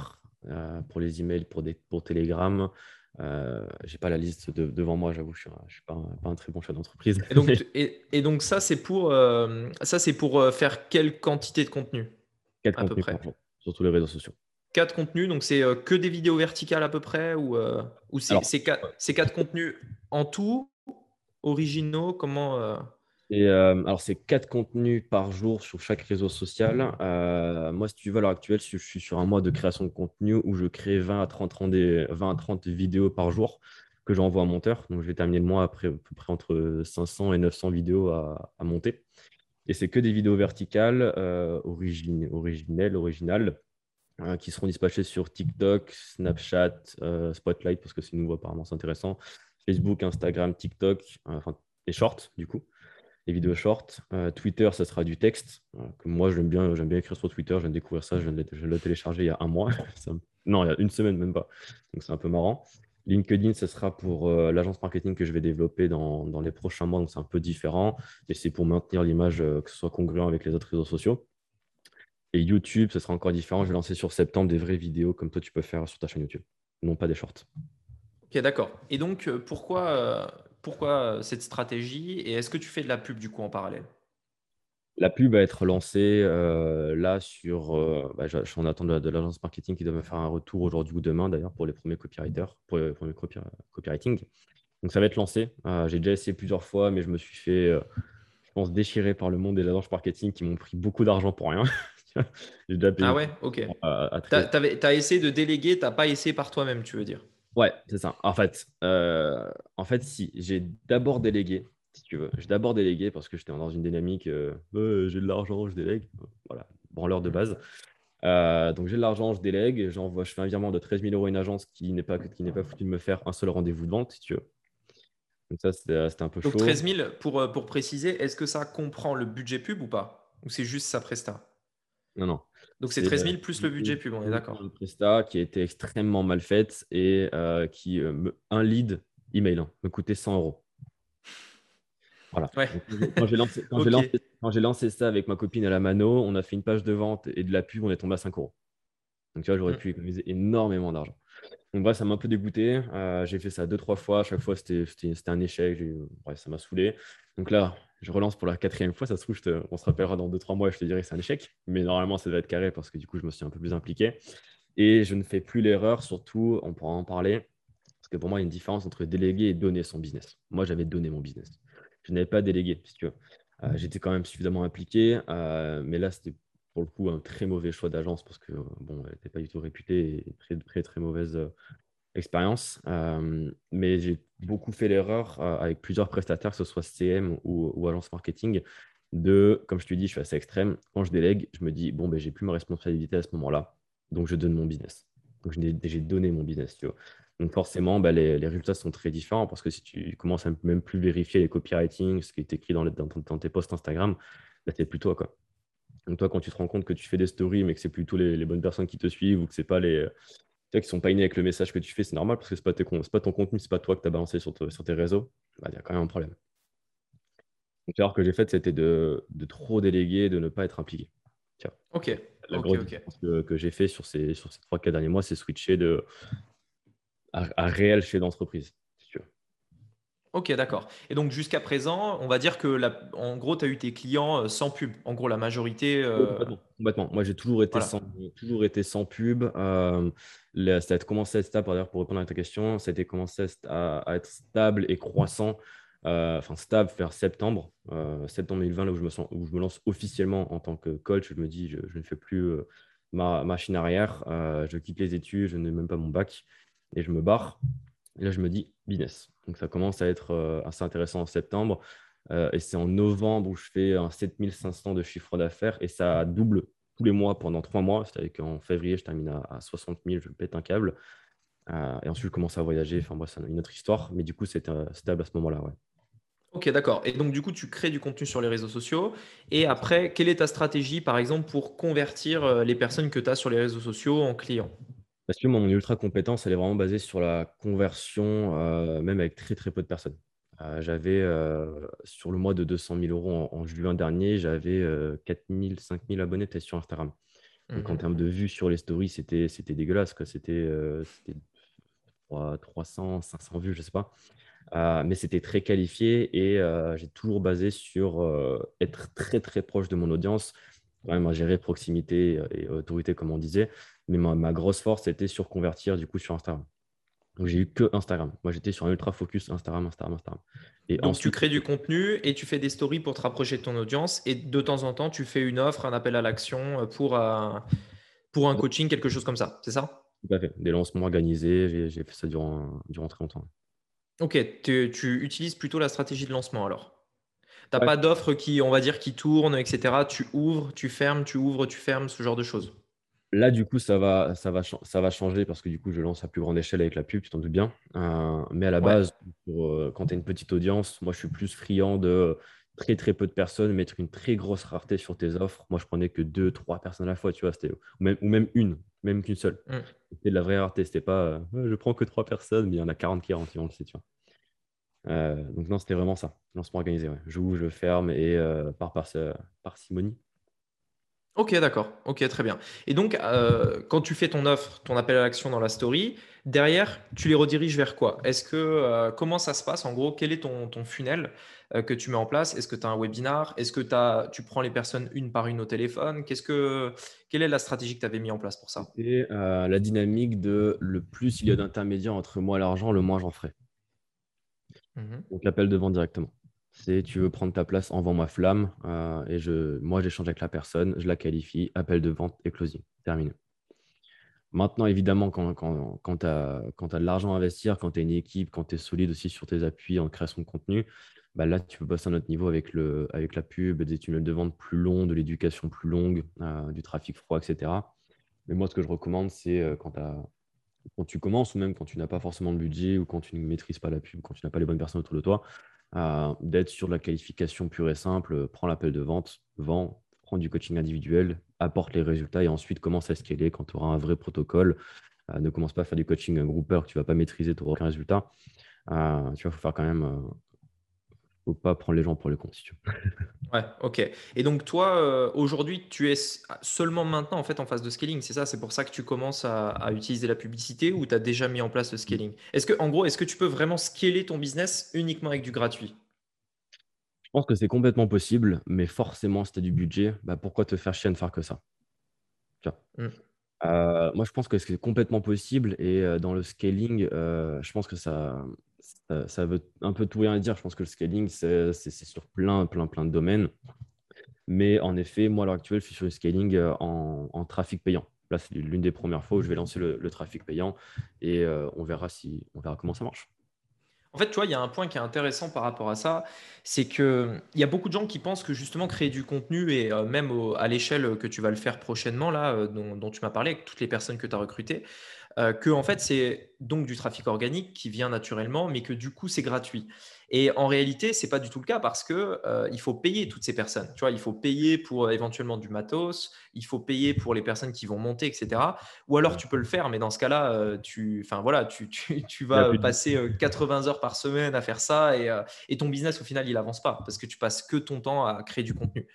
pour les emails, pour, des, pour Telegram, euh, j'ai pas la liste devant moi, j'avoue, je ne suis, pas, un, très bon chef d'entreprise. Et donc, ça, c'est pour, euh, ça, c'est pour euh, faire quelle quantité de contenu Quatre à peu près sur tous les réseaux sociaux. Quatre contenus, donc c'est que des vidéos verticales à peu près Ou, ou c'est quatre, contenus en tout, originaux Comment euh, alors, c'est quatre contenus par jour sur chaque réseau social. Euh, moi, si tu veux, à l'heure actuelle, je suis sur un mois de création de contenu où je crée 20 à 30, 20 à 30 vidéos par jour que j'envoie à monteur. Donc, je vais terminer le mois après à peu près entre 500 et 900 vidéos à, monter. Et c'est que des vidéos verticales, euh, originelles, originales, qui seront dispatchées sur TikTok, Snapchat, Spotlight, parce que c'est nouveau apparemment, c'est intéressant, Facebook, Instagram, TikTok, enfin, et Short, du coup les vidéos short. Euh, Twitter, ça sera du texte. Euh, moi, j'aime bien, bien écrire sur Twitter. Je viens de découvrir ça. Je viens de le télécharger il y a un mois. non, il y a une semaine même pas. Donc, c'est un peu marrant. LinkedIn, ce sera pour euh, l'agence marketing que je vais développer dans, dans les prochains mois. Donc, c'est un peu différent. Et c'est pour maintenir l'image, que ce soit congruent avec les autres réseaux sociaux. Et YouTube, ce sera encore différent. Je vais lancer sur septembre des vraies vidéos comme toi, tu peux faire sur ta chaîne YouTube. Non pas des shorts. Ok, d'accord. Et donc, pourquoi pourquoi euh, cette stratégie et est-ce que tu fais de la pub du coup en parallèle? La pub va être lancée euh, là sur. Euh, bah, je, suis en attente de, l'agence marketing qui doit me faire un retour aujourd'hui ou demain d'ailleurs pour les premiers copywriters, pour les premiers copywriting. Donc ça va être lancé. J'ai déjà essayé plusieurs fois, mais je me suis fait, je pense, déchirer par le monde des agences marketing qui m'ont pris beaucoup d'argent pour rien. ah ouais, ok. tu as, essayé de déléguer, tu n'as pas essayé par toi-même, tu veux dire? Ouais, c'est ça. En fait, euh, en fait, si j'ai d'abord délégué, si tu veux, j'ai d'abord délégué parce que j'étais dans une dynamique, euh, j'ai de l'argent, je délègue. Voilà, branleur de base. Euh, donc j'ai de l'argent, je délègue, j'envoie, je fais un virement de 13 000 euros à une agence qui n'est pas, qui n'est pas foutu de me faire un seul rendez-vous de vente, si tu veux. Donc ça, c'était un peu chaud. Donc 13 000, pour, pour préciser, est-ce que ça comprend le budget pub ou pas? Ou c'est juste sa presta? Non, non. Donc c'est 13 000 plus le budget pub, on est d'accord. Une presta qui a été extrêmement mal faite et euh, qui, euh, un lead email, hein, me coûtait 100 euros. Voilà. quand j'ai lancé, lancé, ça avec ma copine à la mano, on a fait une page de vente et de la pub, on est tombé à 5 euros. Donc tu vois, j'aurais mm. pu économiser énormément d'argent. Donc bref, ça m'a un peu dégoûté. Euh, j'ai fait ça deux, trois fois. À chaque fois, c'était un échec. Bref, ça m'a saoulé. Donc là, je relance pour la quatrième fois. Ça se trouve, on se rappellera dans deux, trois mois et je te dirai que c'est un échec. Mais normalement, ça va être carré parce que du coup, je me suis un peu plus impliqué. Et je ne fais plus l'erreur, surtout, on pourra en parler, parce que pour moi, il y a une différence entre déléguer et donner son business. Moi, j'avais donné mon business. Je n'avais pas délégué, si tu veux. Euh, j'étais quand même suffisamment impliqué, euh, mais là, c'était pour le coup un très mauvais choix d'agence parce que bon, elle n'était pas du tout réputée et très, très, très mauvaise euh, expérience. mais j'ai beaucoup fait l'erreur avec plusieurs prestataires, que ce soit CM ou, agence marketing, de, comme je te dis, je suis assez extrême. Quand je délègue, je me dis, bon, ben, j'ai plus ma responsabilité à ce moment-là, donc je donne mon business. Donc j'ai donné mon business, tu vois. Donc forcément, bah, les, résultats sont très différents parce que si tu commences à même plus vérifier les copywriting, ce qui est écrit dans, tes posts Instagram, là, c'est plus toi. Quoi. Donc toi, quand tu te rends compte que tu fais des stories, mais que c'est plutôt les, les, bonnes personnes qui te suivent ou que c'est pas les tu vois, qui sont pas innés avec le message que tu fais, c'est normal parce que c'est pas, pas ton contenu, c'est pas toi que tu as balancé sur, sur tes réseaux, bah, il y a quand même un problème. Donc l'erreur que j'ai faite, c'était de, de, trop déléguer, de ne pas être impliqué. Tiens. Ok. La grosse que, que j'ai fait sur ces, sur ces 3-4 derniers mois, c'est switcher de à, réel chez d'entreprise. Ok, d'accord. Et donc jusqu'à présent, on va dire que la, en gros, tu as eu tes clients euh, sans pub. En gros, la majorité. Euh, complètement, Moi, j'ai toujours, été sans, toujours été sans pub. Euh, ça a commencé à être stable, d'ailleurs, pour répondre à ta question, ça a commencé à, être stable et croissant. enfin, stable vers septembre, septembre 2020, là où je, me sens, où je me lance officiellement en tant que coach. Je me dis, je, je ne fais plus ma machine arrière. je quitte les études, je n'ai même pas mon bac et je me barre. Et là, je me dis business. Donc, ça commence à être euh, assez intéressant en septembre. Euh, et c'est en novembre où je fais un 7500 de chiffre d'affaires et ça double tous les mois pendant trois mois. C'est-à-dire qu'en février, je termine à, 60 000, je pète un câble. Euh, et ensuite, je commence à voyager. Enfin, bref, c'est une autre histoire. Mais du coup, c'était stable à ce moment-là. Ok, d'accord. Et donc, du coup, tu crées du contenu sur les réseaux sociaux. Et après, quelle est ta stratégie, par exemple, pour convertir les personnes que tu as sur les réseaux sociaux en clients? Parce que mon ultra compétence, elle est vraiment basée sur la conversion, euh, même avec très très peu de personnes. Euh, j'avais euh, sur le mois de 200 000 euros en, juin dernier, j'avais 4 000, 5 000 abonnés peut sur Instagram. Donc en mmh termes de vues sur les stories, c'était, c'était dégueulasse. C'était, 300, 500 vues, je ne sais pas. mais c'était très qualifié et j'ai toujours basé sur être très très proche de mon audience, quand même à gérer proximité et autorité, comme on disait. Mais ma, grosse force, c'était sur convertir du coup sur Instagram. Donc j'ai eu que Instagram. Moi, j'étais sur un ultra focus Instagram, Instagram, Instagram. Et Donc tu crées du contenu et tu fais des stories pour te rapprocher de ton audience. Et de temps en temps, tu fais une offre, un appel à l'action pour, pour un coaching, quelque chose comme ça. C'est ça? Tout à fait. Des lancements organisés. J'ai fait ça durant, durant très longtemps. Ok. Tu, tu utilises plutôt la stratégie de lancement alors Tu n'as pas d'offre qui, on va dire, qui tourne, etc. Tu ouvres, tu fermes, tu ouvres, tu fermes, ce genre de choses. Là, du coup, ça va, ça, va, ça va changer parce que du coup, je lance à plus grande échelle avec la pub, tu t'en doutes bien. Euh, mais à la base, euh, quand tu as une petite audience, moi, je suis plus friand de très, très peu de personnes, mettre une très grosse rareté sur tes offres. Moi, je prenais que deux, trois personnes à la fois, tu vois, ou même, ou même une, même qu'une seule. Mm. C'était de la vraie rareté. C'était pas, euh, je prends que trois personnes, mais il y en a 40 qui rentrent, on le sait, tu vois. donc, non, c'était vraiment ça. Lancement organisé, ouais. J'ouvre, je ferme et par, par, parcimonie. Ok, d'accord. Ok, très bien. Et donc, euh, quand tu fais ton offre, ton appel à l'action dans la story, derrière, tu les rediriges vers quoi? Est-ce que euh, comment ça se passe? En gros Quel est ton, ton funnel euh, que tu mets en place? Est-ce que tu as un webinar? Est-ce que as, tu prends les personnes une par une au téléphone? Qu'est-ce que quelle est la stratégie que tu avais mis en place pour ça? Et la dynamique de le plus il y a d'intermédiaires entre moi et l'argent, le moins j'en ferai. Mmh donc l'appel de vente directement. C'est tu veux prendre ta place, en ma flamme. Euh, et je, moi, j'échange avec la personne, je la qualifie, appel de vente et closing. Terminé. Maintenant, évidemment, quand, quand, quand tu as, de l'argent à investir, quand tu as une équipe, quand tu es solide aussi sur tes appuis en création de contenu, bah là, tu peux passer à un autre niveau avec, le, la pub, des tunnels de vente plus longs, de l'éducation plus longue, euh, du trafic froid, etc. Mais moi, ce que je recommande, c'est euh, quand, quand tu commences ou même quand tu n'as pas forcément de budget ou quand tu ne maîtrises pas la pub, quand tu n'as pas les bonnes personnes autour de toi, d'être sur de la qualification pure et simple, prends l'appel de vente, vends, prends du coaching individuel, apporte les résultats et ensuite commence à scaler quand tu auras un vrai protocole. Euh, ne commence pas à faire du coaching grouper que tu ne vas pas maîtriser, tu n'auras aucun résultat. Euh, tu vois, il faut faire quand même euh, faut pas prendre les gens pour les cons, si tu veux. ouais, ok. Et donc, toi, euh, aujourd'hui, tu es seulement maintenant en fait en phase de scaling, c'est ça? C'est pour ça que tu commences à, utiliser la publicité ou tu as déjà mis en place le scaling? Est-ce que, en gros, est-ce que tu peux vraiment scaler ton business uniquement avec du gratuit? Pense que c'est complètement possible, mais forcément, si tu as du budget, bah, pourquoi te faire chier à ne faire que ça? Mmh. euh, moi, je pense que c'est complètement possible et euh, dans le scaling, je pense que ça, ça, veut un peu tout rien dire. Je pense que le scaling, c'est sur plein, plein, plein de domaines. Mais en effet, moi, à l'heure actuelle, je suis sur le scaling en, trafic payant. Là, c'est l'une des premières fois où je vais lancer le, trafic payant et on, verra si, on verra comment ça marche. En fait, tu vois, il y a un point qui est intéressant par rapport à ça, c'est qu'il y a beaucoup de gens qui pensent que justement créer du contenu et euh, même à l'échelle que tu vas le faire prochainement, là, euh, dont, tu m'as parlé, avec toutes les personnes que tu as recrutées, euh, que en fait c'est donc du trafic organique qui vient naturellement, mais que du coup c'est gratuit. Et en réalité, c'est pas du tout le cas parce que euh, il faut payer toutes ces personnes. Tu vois, il faut payer pour éventuellement du matos, il faut payer pour les personnes qui vont monter, etc. Ou alors tu peux le faire, mais dans ce cas-là, euh, tu, enfin voilà, tu, tu, tu vas passer 80 heures par semaine à faire ça et, et, ton business au final il avance pas parce que tu passes que ton temps à créer du contenu.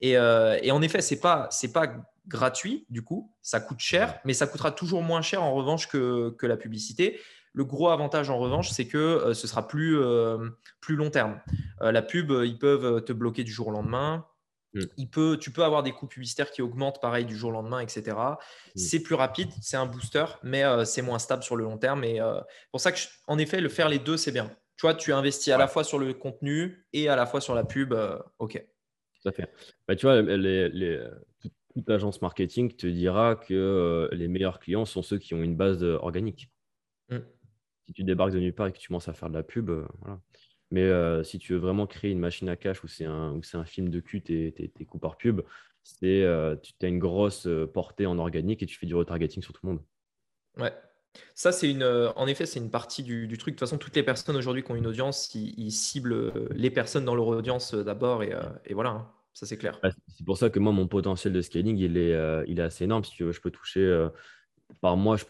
Et, et en effet, c'est pas c'est pas gratuit du coup, ça coûte cher, mais ça coûtera toujours moins cher en revanche que, que la publicité. Le gros avantage en revanche, c'est que euh, ce sera plus, euh, plus long terme. Euh, la pub, ils peuvent te bloquer du jour au lendemain. Mm. Il peut, tu peux avoir des coûts publicitaires qui augmentent pareil du jour au lendemain, etc. Mm. C'est plus rapide, c'est un booster, mais c'est moins stable sur le long terme. Et pour ça que, en effet, le faire les deux, c'est bien. Tu vois, tu investis à la fois sur le contenu et à la fois sur la pub. ok. Tout à fait. Bah, tu vois, les, toute agence marketing te dira que les meilleurs clients sont ceux qui ont une base organique. Mm si tu débarques de nulle part et que tu commences à faire de la pub, euh, voilà. Mais euh, si tu veux vraiment créer une machine à cash où c'est un, un film de cul, tes coups par pub, c'est euh, tu as une grosse portée en organique et tu fais du retargeting sur tout le monde. Ouais. Ça, c'est une, en effet, c'est une partie du, truc. De toute façon, toutes les personnes aujourd'hui qui ont une audience, ils, ciblent les personnes dans leur audience d'abord et, voilà, hein. Ça c'est clair. C'est pour ça que moi, mon potentiel de scaling, il est, il est assez énorme. Si tu veux, je peux toucher par mois, je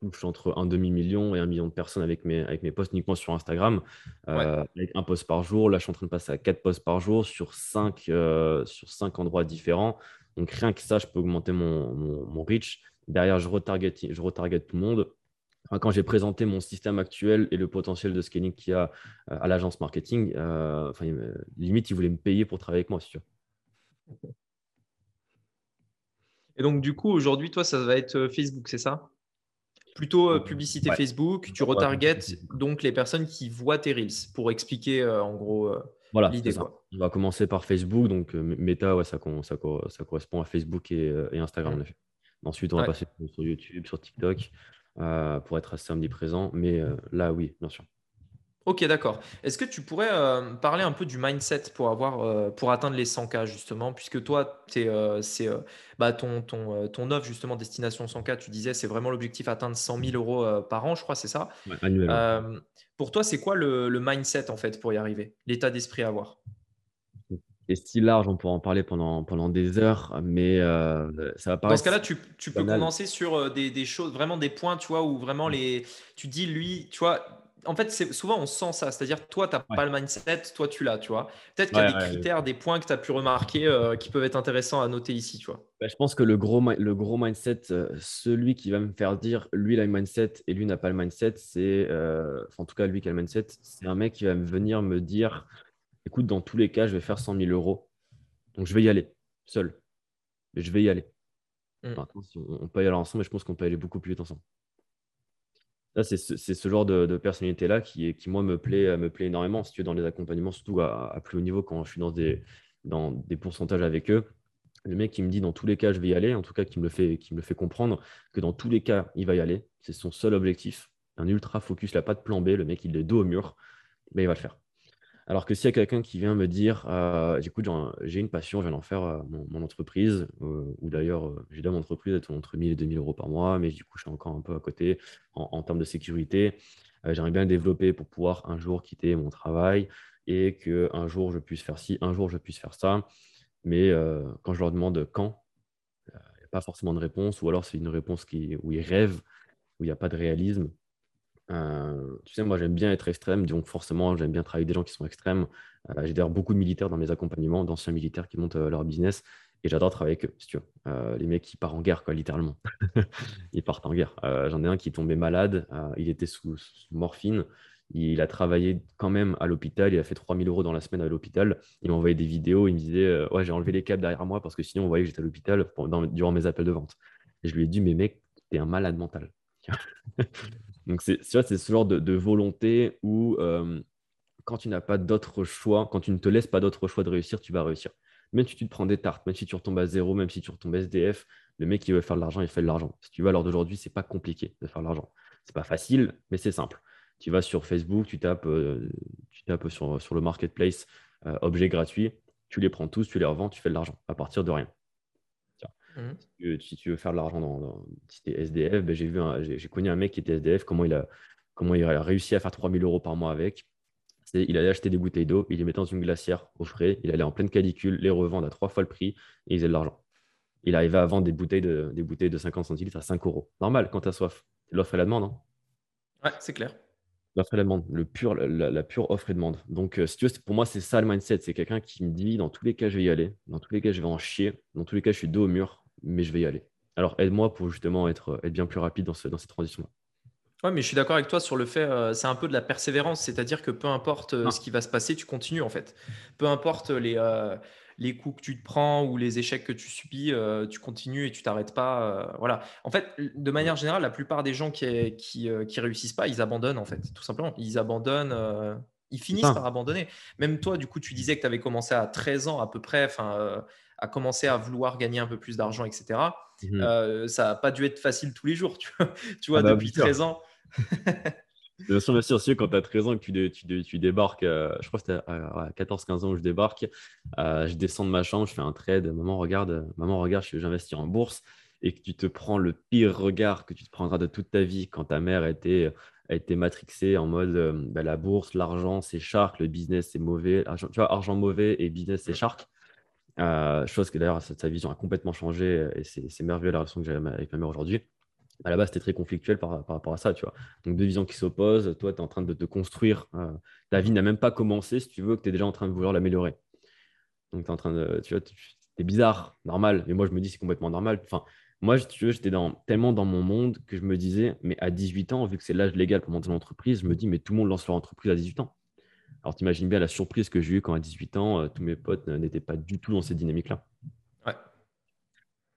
touche entre un demi-million et un million de personnes avec mes, avec mes posts uniquement sur Instagram, euh, avec un post par jour. Là, je suis en train de passer à quatre posts par jour sur cinq, euh, sur cinq endroits différents. Donc, rien que ça, je peux augmenter mon, mon, reach. Derrière, je retarget, je retarget tout le monde. quand j'ai présenté mon système actuel et le potentiel de scaling qu'il y a euh, à l'agence marketing, enfin, limite, ils voulaient me payer pour travailler avec moi, si tu Et donc, du coup, aujourd'hui, toi, ça va être Facebook, c'est ça? Plutôt euh, publicité Facebook, tu retargetes donc les personnes qui voient tes Reels pour expliquer euh, en gros euh, voilà, l'idée. On va commencer par Facebook, donc Meta, ouais, ça, ça, ça, correspond à Facebook et, Instagram en effet. Ensuite, on va passer sur YouTube, sur TikTok pour être assez omniprésent, mais là, oui, bien sûr. Ok, d'accord. Est-ce que tu pourrais euh, parler un peu du mindset pour, avoir, euh, pour atteindre les 100K justement, puisque toi, euh, c'est bah, ton, ton, ton offre justement destination 100K, tu disais, c'est vraiment l'objectif atteindre 100 000 euros par an, je crois, c'est ça? Pour toi, c'est quoi le, le, mindset en fait pour y arriver? L'état d'esprit à avoir? C'est si large, on pourrait en parler pendant, pendant des heures, mais ça va pas. Dans ce cas-là, tu, tu peux commencer sur des, des, choses, vraiment des points, tu vois, où vraiment les, tu dis, lui, tu vois, en fait, souvent on sent ça. C'est-à-dire, toi, tu n'as pas le mindset, toi, tu l'as, tu vois. Peut-être qu'il y a des critères, des points que tu as pu remarquer euh, qui peuvent être intéressants à noter ici, tu vois. Bah, je pense que le gros, le gros mindset, euh, celui qui va me faire dire lui, il a le mindset et lui n'a pas le mindset, c'est, euh, en tout cas, lui qui a le mindset, c'est un mec qui va venir me dire écoute, dans tous les cas, je vais faire 100 000 euros. Donc, je vais y aller seul. Mais je vais y aller. Mmh. on, peut y aller ensemble, mais je pense qu'on peut aller beaucoup plus vite ensemble c'est ce, genre de, personnalité-là qui, qui, moi, me plaît, me plaît énormément. Si tu es dans les accompagnements, surtout à, plus haut niveau, quand je suis dans des, pourcentages avec eux, le mec qui me dit dans tous les cas, je vais y aller, en tout cas, qui me le fait, qui me le fait comprendre que dans tous les cas, il va y aller. C'est son seul objectif. Un ultra focus, il n'a pas de plan B. Le mec, il est dos au mur, mais il va le faire. Alors que s'il y a quelqu'un qui vient me dire, euh, j'ai une passion, je viens d'en faire euh, mon, entreprise, euh, ou d'ailleurs, j'ai dans mon entreprise d'être entre 1000 et 2000 euros par mois, mais du coup, je suis encore un peu à côté en, termes de sécurité. J'aimerais bien développer pour pouvoir un jour quitter mon travail et qu'un jour, je puisse faire ci, un jour, je puisse faire ça. Mais quand je leur demande quand, il n'y a pas forcément de réponse, ou alors c'est une réponse qui, où ils rêvent, où il n'y a pas de réalisme. Euh, tu sais, moi, j'aime bien être extrême, donc forcément, j'aime bien travailler avec des gens qui sont extrêmes. Euh, j'ai d'ailleurs beaucoup de militaires dans mes accompagnements, d'anciens militaires qui montent euh, leur business, et j'adore travailler avec eux, si tu veux. les mecs qui partent en guerre, quoi, littéralement. Ils partent en guerre. J'en ai un qui est tombé malade, il était sous, morphine, il a travaillé quand même à l'hôpital, il a fait 3000 euros dans la semaine à l'hôpital. Il m'a envoyé des vidéos, il me disait Ouais, j'ai enlevé les câbles derrière moi parce que sinon, on voyait que j'étais à l'hôpital durant mes appels de vente. Et je lui ai dit Mais mec, t'es un malade mental. Donc, c'est ce genre de, volonté où euh, quand tu n'as pas d'autre choix, quand tu ne te laisses pas d'autre choix de réussir, tu vas réussir. Même si tu te prends des tartes, même si tu retombes à zéro, même si tu retombes SDF, le mec qui veut faire de l'argent, il fait de l'argent. Si tu veux, à l'heure d'aujourd'hui, c'est pas compliqué de faire de l'argent. C'est pas facile, mais c'est simple. Tu vas sur Facebook, tu tapes, euh, sur le marketplace euh, objets gratuits, tu les prends tous, tu les revends, tu fais de l'argent à partir de rien. Mmh. Si, tu veux, faire de l'argent dans, si tu es SDF, ben j'ai, vu j'ai, connu un mec qui était SDF, comment il a, comment il a réussi à faire 3000 euros par mois avec. Il allait acheter des bouteilles d'eau, il les mettait dans une glacière au frais, il allait en pleine canicule, les revendre à trois fois le prix et il faisait de l'argent. Il arrivait à vendre des bouteilles de, des bouteilles de 50 centilitres à 5 euros. Normal quand tu as soif. L'offre et la demande. Hein. Ouais, c'est clair. L'offre et la demande, le pur, la, pure offre et demande. Donc, euh, si tu veux, pour moi, c'est ça le mindset. C'est quelqu'un qui me dit dans tous les cas, je vais y aller. Dans tous les cas, je vais en chier. Dans tous les cas, je suis dos au mur, mais je vais y aller. Alors, aide-moi pour justement être, être bien plus rapide dans, ce, dans cette transition-là. Oui, mais je suis d'accord avec toi sur le fait, euh, c'est un peu de la persévérance, c'est-à-dire que peu importe euh, ce qui va se passer, tu continues en fait. Peu importe les, les coups que tu te prends ou les échecs que tu subis, euh, tu continues et tu t'arrêtes pas. Euh, voilà. En fait, de manière générale, la plupart des gens qui, qui, euh, qui réussissent pas, ils abandonnent en fait, tout simplement. Ils abandonnent, ils finissent par abandonner. Même toi, du coup, tu disais que tu avais commencé à 13 ans à peu près, enfin, à commencer à vouloir gagner un peu plus d'argent, etc. Mmh ça n'a pas dû être facile tous les jours, tu vois, tu vois ah bah, depuis 13 ans. Bien sûr, bien sûr, quand tu as 13 ans et que tu, tu, tu débarques, euh, je crois que c'était à, 14-15 ans où je débarque, euh, je descends de ma chambre, je fais un trade, maman regarde, maman regarde, investir en bourse et que tu te prends le pire regard que tu te prendras de toute ta vie quand ta mère a été, a été matrixée en mode euh, bah, la bourse, l'argent, c'est shark, le business, c'est mauvais, argent, tu vois, argent mauvais et business, c'est shark. Chose que d'ailleurs, sa vision a complètement changé et c'est merveilleux la relation que j'ai avec ma mère aujourd'hui à la base, c'était très conflictuel par, rapport à ça, tu vois. Donc, deux visions qui s'opposent. Toi, tu es en train de te construire. Euh, ta vie n'a même pas commencé, si tu veux, que tu es déjà en train de vouloir l'améliorer. Donc, tu es en train de. Tu vois, c'est bizarre, normal. Mais moi, je me dis, c'est complètement normal. Enfin, moi, tu j'étais tellement dans mon monde que je me disais, mais à 18 ans, vu que c'est l'âge légal pour monter l'entreprise, je me dis, mais tout le monde lance leur entreprise à 18 ans. Alors, tu imagines bien la surprise que j'ai eue quand à 18 ans, euh, tous mes potes n'étaient pas du tout dans cette dynamique-là.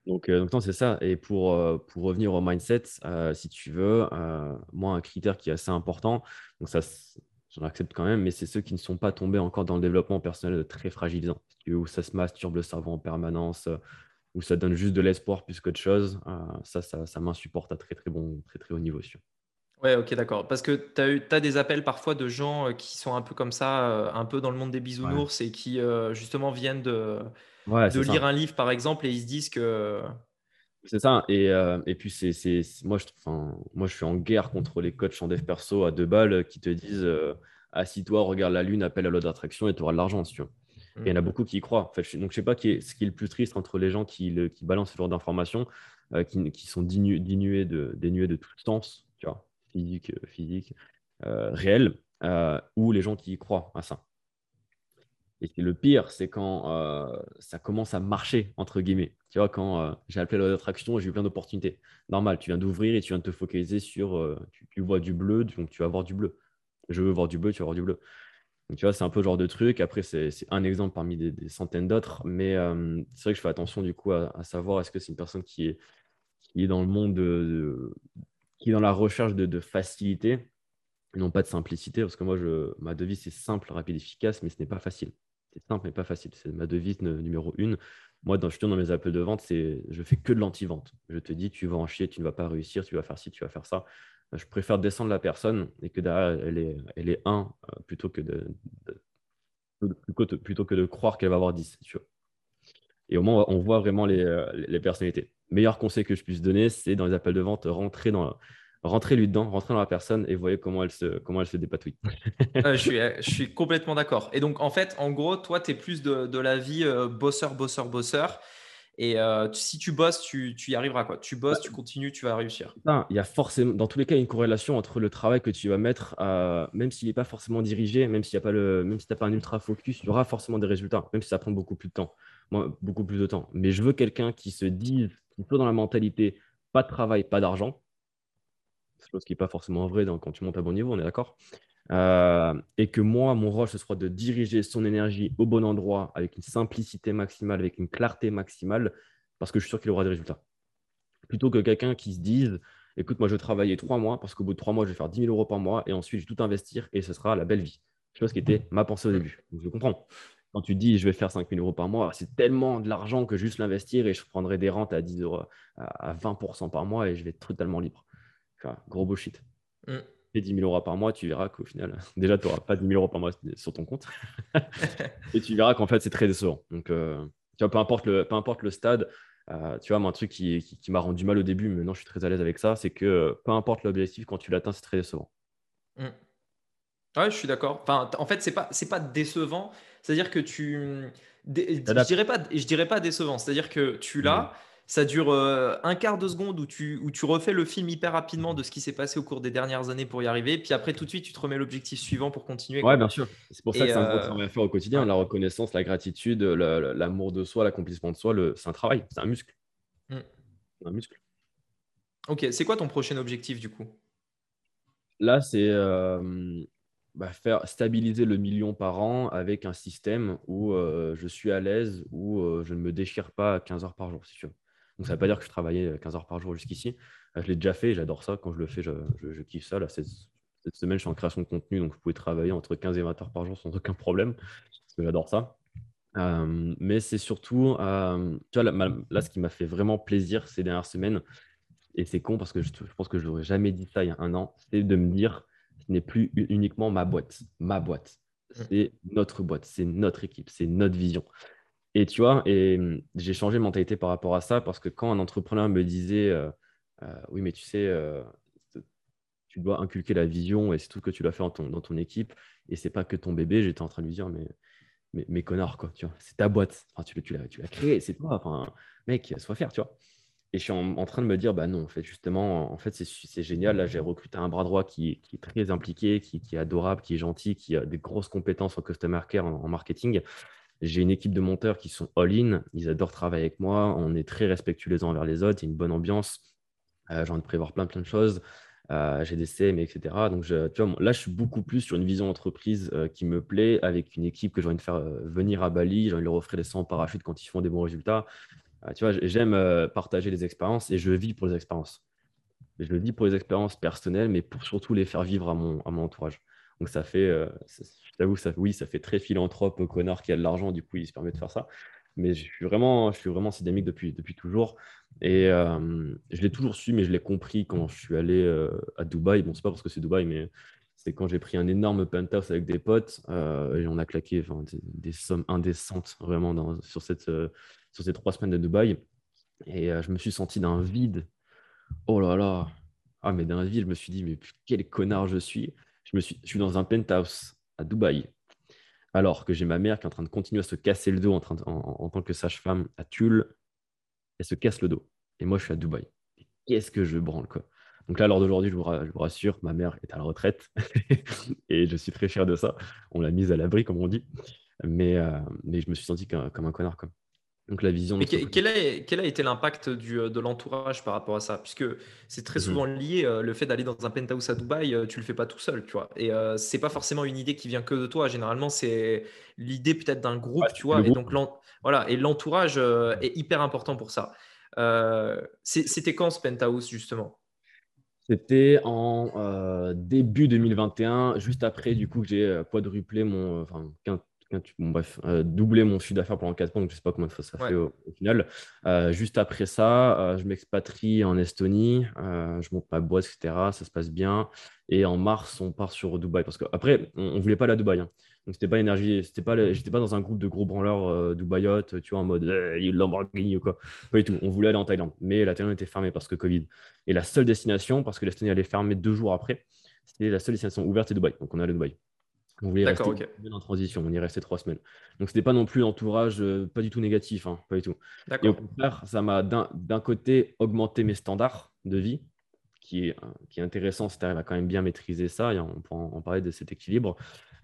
Donc, euh, donc c'est ça. Et pour, euh, pour revenir au mindset, euh, si tu veux, moi, un critère qui est assez important, donc ça, j'en accepte quand même, mais c'est ceux qui ne sont pas tombés encore dans le développement personnel très fragilisant, où ça se masturbe le cerveau en permanence, où ça donne juste de l'espoir plus qu'autre chose. ça, ça, ça m'insupporte à très, très, bon, très, très haut niveau. Sûr. Ouais, ok, d'accord. Parce que tu as, as, des appels parfois de gens qui sont un peu comme ça, un peu dans le monde des bisounours et qui justement viennent de, de lire un livre, par exemple, et ils se disent que. C'est ça. Et, euh, et puis, c'est, moi, je, moi, je suis en guerre contre les coachs en dev perso à deux balles qui te disent euh, assis-toi, regarde la lune, appelle à l'autre d'attraction et tu auras de l'argent, si tu veux. Et il y en a mmh. beaucoup qui y croient. En fait, donc, je ne sais pas qui est, ce qui est le plus triste entre les gens qui, qui balancent ce genre d'informations, euh, qui, qui, sont dénués de, dénués de tout sens, tu vois, physique, physique réel, ou les gens qui y croient à ça. Et le pire, c'est quand euh, ça commence à marcher, entre guillemets. Tu vois, quand euh, j'ai appelé la j'ai eu plein d'opportunités. Normal, tu viens d'ouvrir et tu viens de te focaliser sur. Euh, tu, vois du bleu, donc tu vas voir du bleu. Je veux voir du bleu, tu vas voir du bleu. Tu vois, c'est un peu le genre de truc. Après, c'est un exemple parmi des, centaines d'autres. Mais c'est vrai que je fais attention, du coup, à, savoir est-ce que c'est une personne qui est, qui est dans le monde de, qui dans la recherche de, facilité, non pas de simplicité. Parce que moi, je, ma devise, c'est simple, rapide, efficace, mais ce n'est pas facile. C'est simple mais pas facile. C'est ma devise numéro une. Moi, dans, je dans mes appels de vente, c'est je fais que de l'anti-vente. Je te dis, tu vas en chier, tu ne vas pas réussir, tu vas faire ci, tu vas faire ça. Je préfère descendre la personne et que derrière, elle est, elle est un euh, plutôt que de, plutôt que de croire qu'elle va avoir 10. Tu vois. Et au moins, on voit vraiment les, euh, les personnalités. Meilleur conseil que je puisse donner, c'est dans les appels de vente, rentrer dans, rentrez lui dedans, rentrez dans la personne et voyez comment elle se, comment elle se dépatouille. je, suis, je suis complètement d'accord. Et donc, en fait, en gros, toi, tu es plus de, de la vie euh, bosseur, bosseur, bosseur. Et euh, si tu bosses, tu, tu, y arriveras. Quoi. Tu bosses, tu continues, tu vas réussir. Il y a forcément, dans tous les cas, une corrélation entre le travail que tu vas mettre, même s'il n'est pas forcément dirigé, même s'il y a pas le, même si tu n'as pas un ultra focus, il y aura forcément des résultats, même si ça prend beaucoup plus de temps. Moi, beaucoup plus de temps. Mais je veux quelqu'un qui se dise, plutôt dans la mentalité, pas de travail, pas d'argent chose qui n'est pas forcément vrai quand tu montes à bon niveau, on est d'accord et que moi, mon rôle, ce soit de diriger son énergie au bon endroit, avec une simplicité maximale, avec une clarté maximale, parce que je suis sûr qu'il aura des résultats. Plutôt que quelqu'un qui se dise, écoute, moi, je vais travailler trois mois, parce qu'au bout de trois mois, je vais faire 10 000 euros par mois, et ensuite, je vais tout investir, et ce sera la belle vie. Je ce qui était ma pensée au début. Je comprends. Quand tu dis, je vais faire 5 000 euros par mois, c'est tellement de l'argent que juste l'investir, et je prendrai des rentes à 10 euros, à 20% par mois, et je vais être totalement libre. gros bullshit. Mm. Et 10 000 euros par mois, tu verras qu'au final, déjà, tu n'auras pas 10 000 euros par mois sur ton compte. et tu verras qu'en fait, c'est très décevant. Donc, euh, tu vois, peu importe le, peu importe le stade, euh, tu vois, moi, un truc qui, qui, m'a rendu mal au début, mais maintenant je suis très à l'aise avec ça, c'est que peu importe l'objectif, quand tu l'atteins, c'est très décevant. Mm. Ouais, je suis d'accord. Enfin, en fait, c'est pas, c'est pas décevant. C'est-à-dire que tu, je dirais pas, je dirais pas décevant. C'est-à-dire que tu l'as, ça dure euh, un quart de seconde où tu, où tu refais le film hyper rapidement de ce qui s'est passé au cours des dernières années pour y arriver. Puis après, tout de suite, tu te remets l'objectif suivant pour continuer. Ouais, bien sûr. C'est pour ça que c'est un gros euh, travail à faire au quotidien. La reconnaissance, la gratitude, l'amour de soi, l'accomplissement de soi, c'est un travail, c'est un muscle. Hmm. Un muscle. Ok, c'est quoi ton prochain objectif du coup? Là, c'est euh, bah, faire stabiliser le million par an avec un système où je suis à l'aise, où je ne me déchire pas 15 heures par jour, si tu veux. Donc, ça ne veut pas dire que je travaillais 15 heures par jour jusqu'ici. Euh, je l'ai déjà fait, j'adore ça. Quand je le fais, je, kiffe ça. Là, cette, semaine, je suis en création de contenu, donc je pouvais travailler entre 15 et 20 heures par jour sans aucun problème, j'adore ça. Euh, mais c'est surtout, euh, tu vois, là, ce qui m'a fait vraiment plaisir ces dernières semaines, et c'est con parce que je, pense que je n'aurais jamais dit ça il y a un an, c'est de me dire, ce n'est plus uniquement ma boîte, ma boîte, mmh. c'est notre boîte, c'est notre équipe, c'est notre vision. Et tu vois, et mmh, j'ai changé de mentalité par rapport à ça parce que quand un entrepreneur me disait euh, euh, Oui, mais tu sais, euh, tu dois inculquer la vision et c'est tout ce que tu dois faire dans ton, équipe et c'est pas que ton bébé, j'étais en train de lui dire Mais, mais, mais connard, quoi, tu vois, c'est ta boîte. Enfin, tu, tu l'as créée, c'est toi. Enfin, mec, sois faire, tu vois. Et je suis en, train de me dire, bah non, en fait, justement, en fait, c'est génial. Là, j'ai recruté un bras droit qui, est très impliqué, qui, est adorable, qui est gentil, qui a des grosses compétences en customer care, en marketing. J'ai une équipe de monteurs qui sont all-in, ils adorent travailler avec moi, on est très respectueux les uns envers les autres, il y a une bonne ambiance, euh, j'ai envie de prévoir plein plein de choses, euh, j'ai des CM, etc. Donc tu vois, là, je suis beaucoup plus sur une vision d'entreprise euh, qui me plaît, avec une équipe que j'ai envie de faire venir à Bali, j'ai envie de leur offrir des 100 parachutes quand ils font des bons résultats. Tu vois, j'aime partager les expériences et je vis pour les expériences. Je le vis pour les expériences personnelles, mais pour surtout les faire vivre à mon, à mon entourage. Donc ça fait, j'avoue, ça, oui, ça fait très philanthrope, connard qui a de l'argent, du coup, il se permet de faire ça. Mais je suis vraiment, je suis vraiment systémique depuis, depuis toujours. Et euh, je l'ai toujours su, mais je l'ai compris quand je suis allé euh, à Dubaï. Bon, c'est pas parce que c'est Dubaï, mais c'est quand j'ai pris un énorme penthouse avec des potes euh, et on a claqué des, sommes indécentes vraiment dans, sur, ces trois semaines de Dubaï. Et je me suis senti d'un vide. Oh là là. Ah, mais d'un vide, je me suis dit, mais quel connard je suis. Je, suis, dans un penthouse à Dubaï, alors que j'ai ma mère qui est en train de continuer à se casser le dos en, en, tant que sage-femme à Tulle. Elle se casse le dos. Et moi, je suis à Dubaï. Qu'est-ce que je branle, quoi. Donc là, lors d'aujourd'hui, je, vous rassure, ma mère est à la retraite et je suis très fier de ça. On l'a mise à l'abri, comme on dit. Mais, euh, mais je me suis senti comme un connard. Quoi. Donc la vision. quel, a, quel, a, été l'impact euh, de l'entourage par rapport à ça? Puisque c'est très mhm. souvent lié, euh, le fait d'aller dans un penthouse à Dubaï, euh, tu le fais pas tout seul, tu vois. Et euh, c'est pas forcément une idée qui vient que de toi. Généralement, c'est l'idée peut-être d'un groupe, tu vois. Et donc voilà, et l'entourage est hyper important pour ça. C'était quand ce penthouse justement? C'était en début 2021, juste après du coup que j'ai quadruplé mon, enfin bref, euh, doubler mon chiffre d'affaires pendant 4 mois, donc je ne sais pas combien de fois ça fait au, final. Euh, juste après ça, euh, je m'expatrie en Estonie, je monte ma boîte, etc. Ça se passe bien. Et en mars, on part sur Dubaï. Parce qu'après, on ne voulait pas aller à Dubaï. Hein. Donc, c'était pas énergie, c'était pas, j'étais pas dans un groupe de gros branleurs dubaïotes, tu vois, en mode Lamborghini ou quoi. Pas du tout. On voulait aller en Thaïlande. Mais la Thaïlande était fermée parce que Covid. Et la seule destination, parce que l'Estonie allait fermer deux jours après, c'était la seule destination ouverte, c'est Dubaï. Donc, on est allé à Dubaï. On voulait rester en transition, on y restait trois semaines. Donc, ce n'était pas non plus l'entourage, euh, pas du tout négatif, hein, pas du tout. Et au contraire, ça m'a d'un côté augmenté mes standards de vie, qui est, euh, qui est intéressant si tu arrives à quand même bien maîtriser ça, et on peut en, parler de cet équilibre.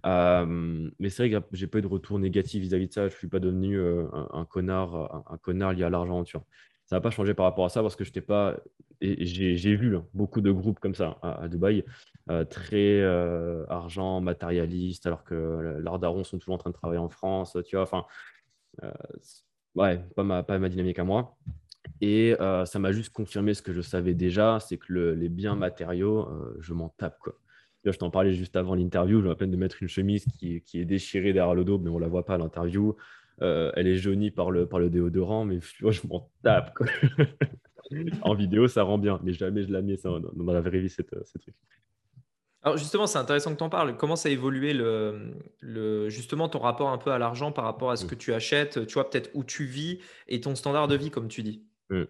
Euh, mais c'est vrai que j'ai pas eu de retour négatif vis-à-vis de ça. Je ne suis pas devenu un, connard, un, connard lié à l'argent. Ça n'a pas changé par rapport à ça parce que je pas j'ai vu hein, beaucoup de groupes comme ça à, Dubaï, euh, très euh, argent, matérialiste, alors que l'art daron sont toujours en train de travailler en France, tu vois, enfin, ouais, pas ma, dynamique à moi. Et ça m'a juste confirmé ce que je savais déjà, c'est que les biens matériaux, je m'en tape, quoi. je t'en parlais juste avant l'interview, j'ai la peine de mettre une chemise qui, qui, est déchirée derrière le dos, mais on ne la voit pas à l'interview. Elle est jaunie par le, par le déodorant, mais je m'en tape. Quoi. en vidéo, ça rend bien, mais jamais je la mets ça, dans, la vraie vie, cette, euh, ce truc. Alors justement, c'est intéressant que tu en parles. Comment ça a évolué le, le, justement ton rapport un peu à l'argent par rapport à ce mm. que tu achètes, tu vois peut-être où tu vis et ton standard de vie, comme tu dis? Mm.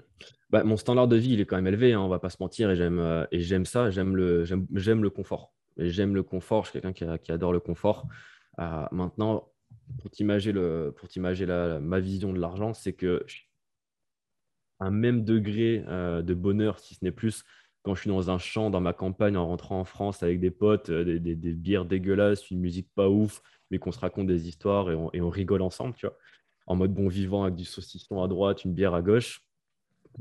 bah, Mon standard de vie, il est quand même élevé, hein, on va pas se mentir, et j'aime, euh, et j'aime ça, j'aime le, j'aime, le confort. Et j'aime le confort, je suis quelqu'un qui, adore le confort. Euh, maintenant, pour t'imager, le, pour t'imager la, ma vision de l'argent, c'est que un même degré euh, de bonheur, si ce n'est plus, quand je suis dans un champ, dans ma campagne, en rentrant en France avec des potes, euh, des, bières dégueulasses, une musique pas ouf, mais qu'on se raconte des histoires et on, rigole ensemble, tu vois, en mode bon vivant avec du saucisson à droite, une bière à gauche.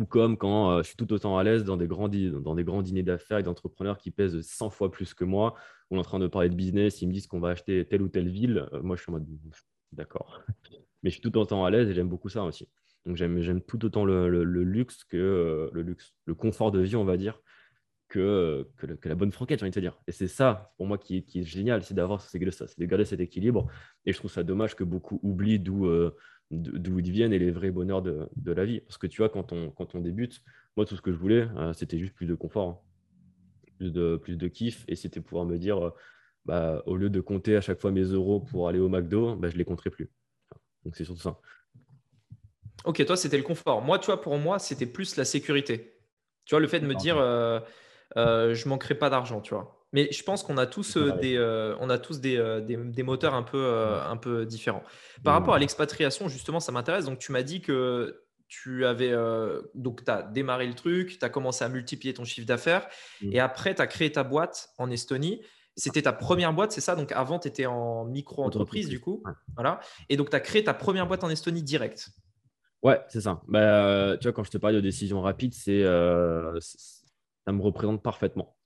Comme quand euh, je suis tout autant à l'aise dans des grands, dans des grands dîners d'affaires et d'entrepreneurs qui pèsent 100 fois plus que moi, on est en train de parler de business, ils me disent qu'on va acheter telle ou telle ville. moi, je suis en mode d'accord. Mais je suis tout autant à l'aise et j'aime beaucoup ça aussi. Donc j'aime tout autant le, luxe que euh, le luxe, le confort de vie, on va dire, que, que, la bonne franquette, j'ai envie de te dire. Et c'est ça, pour moi, qui, est génial, c'est d'avoir c'est de garder cet équilibre. Et je trouve ça dommage que beaucoup oublient d'où euh, d'où ils viennent et les vrais bonheurs de, la vie. Parce que tu vois, quand on, quand on débute, moi, tout ce que je voulais, euh, c'était juste plus de confort, hein. plus, de, plus de kiff. Et c'était pouvoir me dire, bah, au lieu de compter à chaque fois mes euros pour aller au McDo, bah, je ne les compterai plus. Donc c'est surtout ça. Ok, toi, c'était le confort. Moi, tu vois, pour moi, c'était plus la sécurité. Tu vois, le fait de me dire, euh, euh, je manquerai pas d'argent, tu vois. Mais je pense qu'on a tous, euh, des, on a tous des, des, moteurs un peu, un peu différents. Par rapport à l'expatriation, justement, ça m'intéresse. Donc, tu m'as dit que tu avais donc tu as démarré le truc, tu as commencé à multiplier ton chiffre d'affaires mmh. et après tu as créé ta boîte en Estonie. C'était ta première boîte, c'est ça? Donc avant tu étais en micro-entreprise du coup. Voilà. Et donc tu as créé ta première boîte en Estonie direct. Ouais, c'est ça. Bah, euh, tu vois, quand je te parle de décision rapide, c'est, euh, ça me représente parfaitement.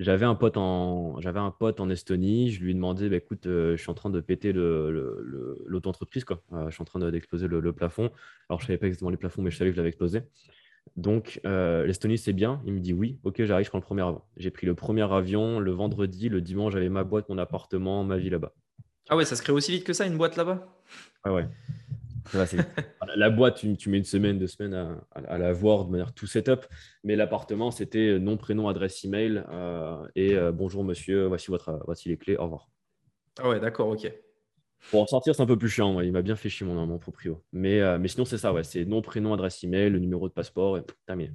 J'avais un pote en, j'avais un pote en Estonie. Je lui ai demandé, bah, écoute, euh, je suis en train de péter le, l'auto-entreprise, quoi. je suis en train d'exploser le, plafond. Alors, je savais pas exactement les plafonds, mais je savais que je l'avais explosé. Donc, l'Estonie, c'est bien. Il me dit oui, ok, j'arrive, je prends le premier avion. J'ai pris le premier avion le vendredi, le dimanche, j'avais ma boîte, mon appartement, ma vie là-bas. Ah ouais, ça se crée aussi vite que ça, une boîte là-bas? Ah ouais la boîte, tu, mets une semaine, deux semaines à, la voir de manière tout setup. Mais l'appartement, c'était nom, prénom, adresse email euh, et euh, bonjour monsieur, voici, votre, voici les clés, au revoir. Ah ouais, d'accord, ok. Pour en sortir, c'est un peu plus chiant. Il m'a bien fait chier mon, mon proprio. Mais, euh, mais sinon, c'est ça, ouais. C'est nom, prénom, adresse email, le numéro de passeport et terminé.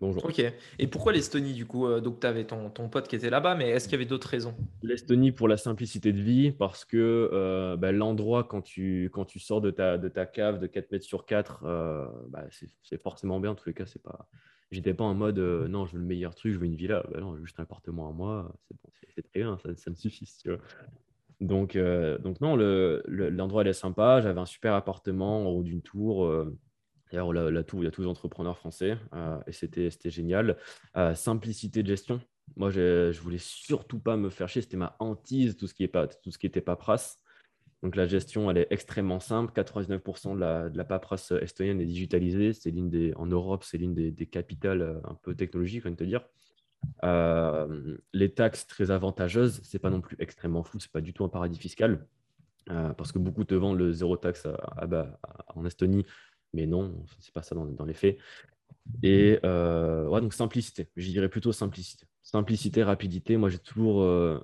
Bonjour. Ok. Et pourquoi l'Estonie du coup euh, Donc tu avais ton, ton, pote qui était là-bas, mais est-ce qu'il y avait d'autres raisons? L'Estonie pour la simplicité de vie, parce que euh, bah, l'endroit quand tu, quand tu sors de ta, de ta cave de 4 mètres sur 4, euh, bah, c'est forcément bien. En tous les cas, c'est pas. J'étais pas en mode non, je veux le meilleur truc, je veux une villa. Bah, non, juste un appartement à moi, c'est bon, très bien, ça, ça me suffit. Donc, donc non, l'endroit le, est sympa. J'avais un super appartement en haut d'une tour D'ailleurs, il y a tous les entrepreneurs français euh, et c'était génial. Euh, simplicité de gestion. Moi, je voulais surtout pas me faire chier. C'était ma hantise, tout ce qui est pas, tout était paperasse. Donc la gestion, elle est extrêmement simple. 99% de la, de paperasse estonienne est digitalisée. C'est l'une des, en Europe, c'est l'une des, capitales euh, un peu technologiques, on te dire. les taxes très avantageuses, c'est pas non plus extrêmement fou. C'est pas du tout un paradis fiscal. parce que beaucoup te vendent le zéro taxe en Estonie mais non, c'est pas ça dans, les faits. Et euh, ouais, donc simplicité, je dirais plutôt simplicité. Simplicité, rapidité. Moi, j'ai toujours, euh,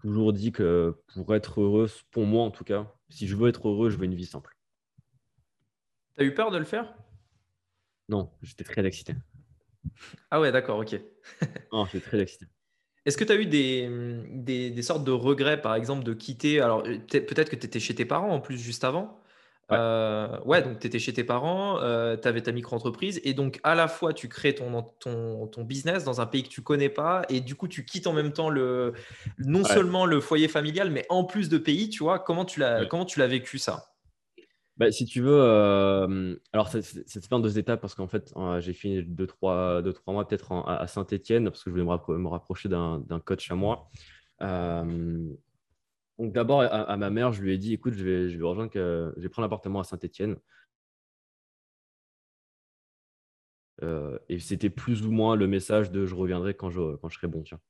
toujours dit que pour être heureux, pour moi en tout cas, si je veux être heureux, je veux une vie simple. Tu as eu peur de le faire? Non, j'étais très excité. Ah ouais, d'accord, ok. non, j'étais très excité. Est-ce que tu as eu des, des, des, sortes de regrets, par exemple, de quitter? Alors, peut-être que tu étais chez tes parents en plus juste avant. Ouais. Euh, ouais, donc tu étais chez tes parents, euh, tu avais ta micro-entreprise et donc à la fois tu crées ton, ton, ton, business dans un pays que tu connais pas et du coup tu quittes en même temps le, non seulement le foyer familial mais en plus de pays, tu vois, comment tu l'as, comment tu l'as vécu ça? Bah, si tu veux, euh, alors c'était fait en deux étapes parce qu'en fait, j'ai fini deux, trois, deux, trois mois peut-être à Saint-Etienne parce que je voulais me, rapprocher d'un coach à moi. Euh, donc d'abord, à, ma mère, je lui ai dit, écoute, je vais, je vais rejoindre, que, je vais prendre l'appartement à Saint-Etienne. et c'était plus ou moins le message de je reviendrai quand je, quand je serai bon. Tiens.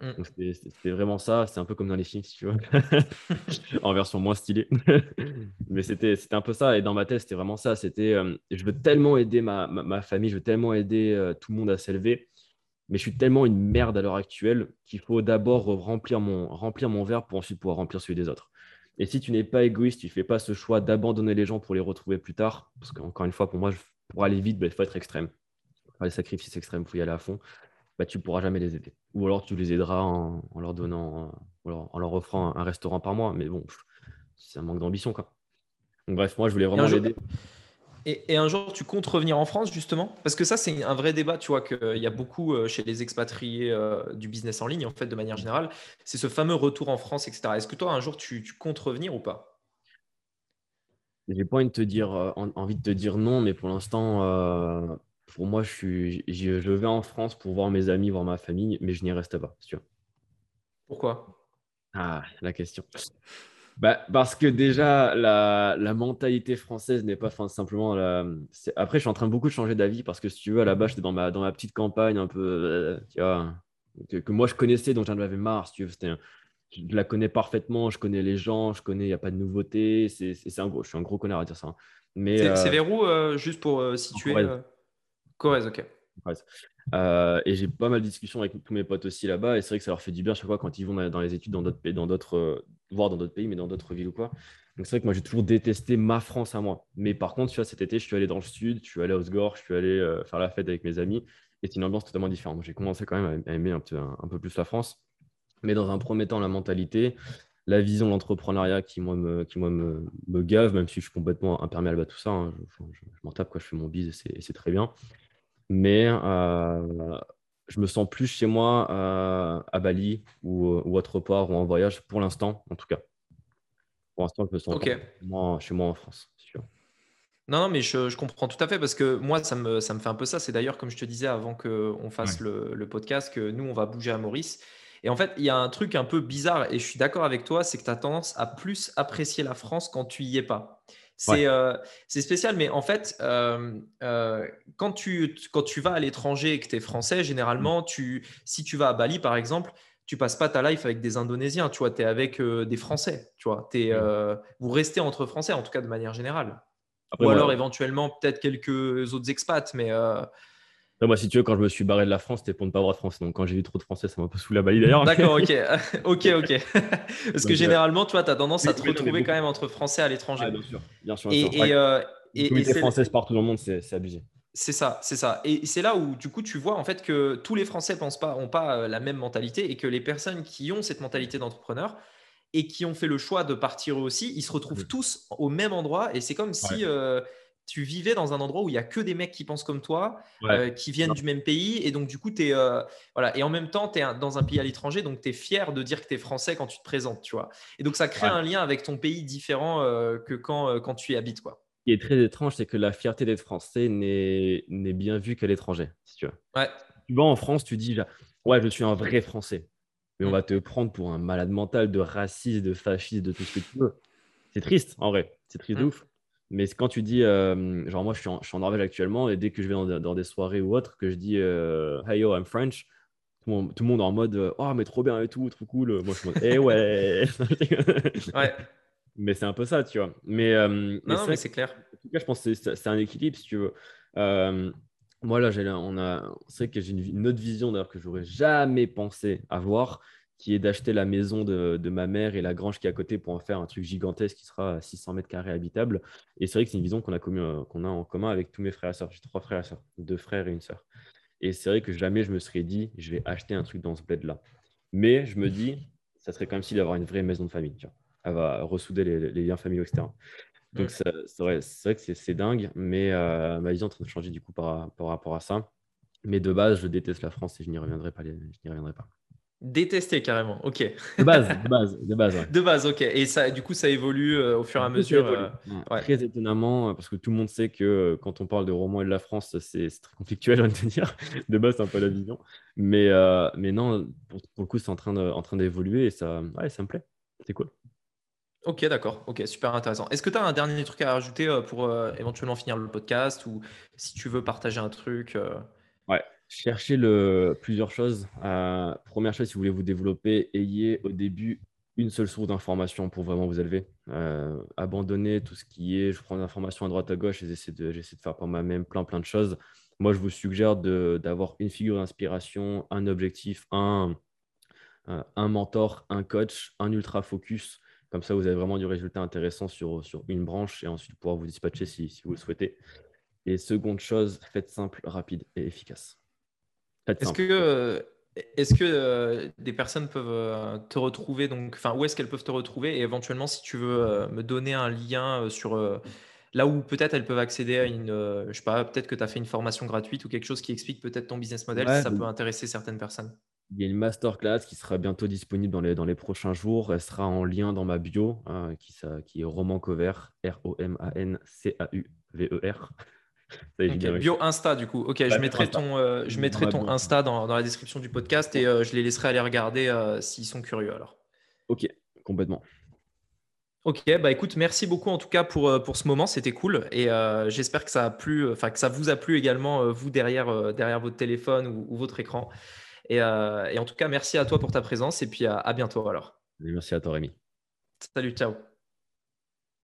Mm. C'était vraiment ça. C'est un peu comme dans les films, si tu veux, en version moins stylée. Mais c'était un peu ça. Et dans ma tête, c'était vraiment ça. C'était euh, je veux tellement aider ma, ma, famille, je veux tellement aider euh, tout le monde à s'élever. Mais je suis tellement une merde à l'heure actuelle qu'il faut d'abord remplir mon, remplir mon verre pour ensuite pouvoir remplir celui des autres. Et si tu n'es pas égoïste, tu ne fais pas ce choix d'abandonner les gens pour les retrouver plus tard, parce qu'encore une fois, pour moi, pour aller vite, bah, il faut être extrême. Il faut faire des sacrifices extrêmes, il faut y aller à fond bah, tu ne pourras jamais les aider. Ou alors tu les aideras en, leur donnant, en leur offrant un restaurant par mois. Mais bon, c'est un manque d'ambition. Donc, bref, moi, je voulais vraiment l'aider. Et, un jour, tu comptes revenir en France, justement? Parce que ça, c'est un vrai débat, tu vois, qu'il y a beaucoup euh, chez les expatriés euh, du business en ligne, en fait, de manière générale. C'est ce fameux retour en France, etc. Est-ce que toi, un jour, tu, comptes revenir ou pas? J'ai pas envie de, te dire, euh, envie de te dire non, mais pour l'instant, pour moi, je, suis, je, vais en France pour voir mes amis, voir ma famille, mais je n'y reste pas, sûr. Pourquoi? Ah, la question. Bah, parce que déjà, la, la mentalité française n'est pas simplement. La... Après, je suis en train de beaucoup de changer d'avis parce que si tu veux, à la base, j'étais dans ma, dans ma petite campagne un peu. Euh, tu vois, que, moi je connaissais, donc j'en avais marre. Si tu veux, je la connais parfaitement, je connais les gens, je connais, il n'y a pas de nouveauté. C'est, un gros, je suis un gros connard à dire ça. Hein. Mais, c'est, euh, vers où, euh, juste pour situer Corrèze, ok. Euh, et j'ai pas mal de discussions avec tous mes potes aussi là-bas. Et c'est vrai que ça leur fait du bien chaque fois quand ils vont dans les études dans d'autres pays, dans d'autres, euh, voire dans d'autres pays, mais dans d'autres villes ou quoi. Donc c'est vrai que moi j'ai toujours détesté ma France à moi. Mais par contre, tu vois, cet été, je suis allé dans le sud, je suis allé à Osgore, je suis allé euh, faire la fête avec mes amis. Et c'est une ambiance totalement différente. J'ai commencé quand même à aimer un peu, un, peu plus la France. Mais dans un premier temps, la mentalité, la vision de l'entrepreneuriat qui, moi, me, qui, moi me, me, gave, même si je suis complètement imperméable à tout ça. Hein. Je, m'en tape, quoi. je fais mon bise et c'est très bien mais euh, je me sens plus chez moi euh, à Bali ou, autre part ou en voyage pour l'instant, en tout cas. Pour l'instant, je me sens chez moi en France. Non, non, mais je, comprends tout à fait parce que moi, ça me, ça me fait un peu ça. C'est d'ailleurs, comme je te disais avant qu'on fasse le, le, podcast, que nous, on va bouger à Maurice. Et en fait, il y a un truc un peu bizarre, et je suis d'accord avec toi, c'est que tu as tendance à plus apprécier la France quand tu y es pas. Euh, c'est spécial, mais en fait, euh, euh, quand, tu, quand tu vas à l'étranger et que tu es français, généralement, mmh. tu, si tu vas à Bali, par exemple, tu passes pas ta life avec des Indonésiens, tu vois, tu es avec des Français, tu vois, es, mmh. vous restez entre Français, en tout cas de manière générale. Ou alors éventuellement peut-être quelques autres expats, mais moi, si tu veux, quand je me suis barré de la France, c'était pour ne pas avoir de français. Donc, quand j'ai eu trop de français, ça m'a peu sous la balie d'ailleurs. D'accord, ok. ok, ok. Parce que généralement, tu vois, tu as tendance à te retrouver quand même entre français à l'étranger. bien sûr. Bien sûr, bien sûr. Et, euh, et, française partout dans le monde, c'est abusé. C'est ça, c'est ça. Et c'est là où, du coup, tu vois en fait que tous les Français pensent pas, ont pas euh, la même mentalité et que les personnes qui ont cette mentalité d'entrepreneur et qui ont fait le choix de partir eux aussi, ils se retrouvent tous au même endroit. Et c'est comme si. Euh, tu vivais dans un endroit où il y a que des mecs qui pensent comme toi, euh, qui viennent du même pays. Et donc, du coup, tu es. Euh, voilà. Et en même temps, tu es dans un pays à l'étranger, donc tu es fier de dire que tu es français quand tu te présentes, tu vois. Et donc, ça crée un lien avec ton pays différent euh, que quand, quand tu y habites, quoi. Ce qui est très étrange, c'est que la fierté d'être français n'est bien vue qu'à l'étranger, si tu veux. Ouais. Tu vas en France, tu dis, ouais, je suis un vrai français. Mais on mm. va te prendre pour un malade mental de raciste, de fasciste, de tout ce que tu veux. C'est triste, en vrai. C'est triste de mm. ouf. Mais quand tu dis, euh, genre moi je suis, en, je suis, en, Norvège actuellement, et dès que je vais dans, des soirées ou autre, que je dis euh, Hey yo, I'm French, tout le, monde, tout le monde en mode euh, Oh, mais trop bien et tout, trop cool. Moi je suis en mode Eh ouais Ouais. Mais c'est un peu ça, tu vois. Mais, non, mais c'est clair. En tout cas, je pense que c'est un équilibre, si tu veux. moi là, on a, c'est vrai que j'ai une, une, autre vision d'ailleurs que j'aurais jamais pensé avoir qui est d'acheter la maison de, ma mère et la grange qui est à côté pour en faire un truc gigantesque qui sera à 600 mètres carrés habitable. Et c'est vrai que c'est une vision qu'on a, euh, qu'on a en commun avec tous mes frères et sœurs. J'ai trois frères et sœurs, deux frères et une sœur. Et c'est vrai que jamais je me serais dit, je vais acheter un truc dans ce bled-là. Mais je me dis, ça serait quand même si d'avoir une vraie maison de famille. Tu vois. Elle va ressouder les, liens familiaux, etc. Donc c'est vrai, vrai, que c'est dingue, mais euh, ma vision est en train de changer du coup par, par rapport à ça. Mais de base, je déteste la France et je n'y reviendrai pas. Je n'y reviendrai pas. Détester carrément, ok. De base, de base, de base. De base, ok. Et ça, du coup, ça évolue euh, au fur et à mesure. Euh, très étonnamment, parce que tout le monde sait que quand on parle de romans et de la France, c'est très conflictuel, à te dire. De base, c'est un peu la vision. Mais, mais non, pour, le coup, c'est en train d'évoluer et ça, ouais, ça me plaît. C'est cool. Ok, d'accord. Ok, super intéressant. Est-ce que tu as un dernier truc à rajouter euh, pour euh, éventuellement finir le podcast ou si tu veux partager un truc euh? Ouais, cherchez le, plusieurs choses. première chose, si vous voulez vous développer, ayez au début une seule source d'information pour vraiment vous élever. abandonnez tout ce qui est, je prends des informations à droite à gauche et j'essaie de, j'essaie de faire par moi-même plein plein de choses. Moi, je vous suggère d'avoir une figure d'inspiration, un objectif, un, un mentor, un coach, un ultra focus comme ça, vous avez vraiment du résultat intéressant sur, sur une branche et ensuite pouvoir vous dispatcher si, si vous le souhaitez. Et seconde chose, faites simple, rapide et efficace. Est-ce que, euh, est que euh, des personnes peuvent euh, te retrouver donc, enfin, Où est-ce qu'elles peuvent te retrouver Et éventuellement, si tu veux me donner un lien sur là où peut-être elles peuvent accéder à une, je sais pas, peut-être que tu as fait une formation gratuite ou quelque chose qui explique peut-être ton business model, si ça peut intéresser certaines personnes? Il y a une masterclass qui sera bientôt disponible dans les, dans les prochains jours. Elle sera en lien dans ma bio, hein, qui, ça, qui est Roman Cover, Bio Insta, du coup. Ok, je mettrai ton, euh, je mettrai ton Insta dans, dans, la description du podcast et euh, je les laisserai aller regarder euh, s'ils sont curieux alors. Ok, complètement. Ok, bah écoute, merci beaucoup en tout cas pour, pour ce moment, c'était cool et j'espère que ça a plu, enfin que ça vous a plu également vous derrière, derrière votre téléphone ou votre écran. Euh, et, en tout cas, merci à toi pour ta présence et puis à, à bientôt alors. Merci à toi Rémi. Salut, ciao.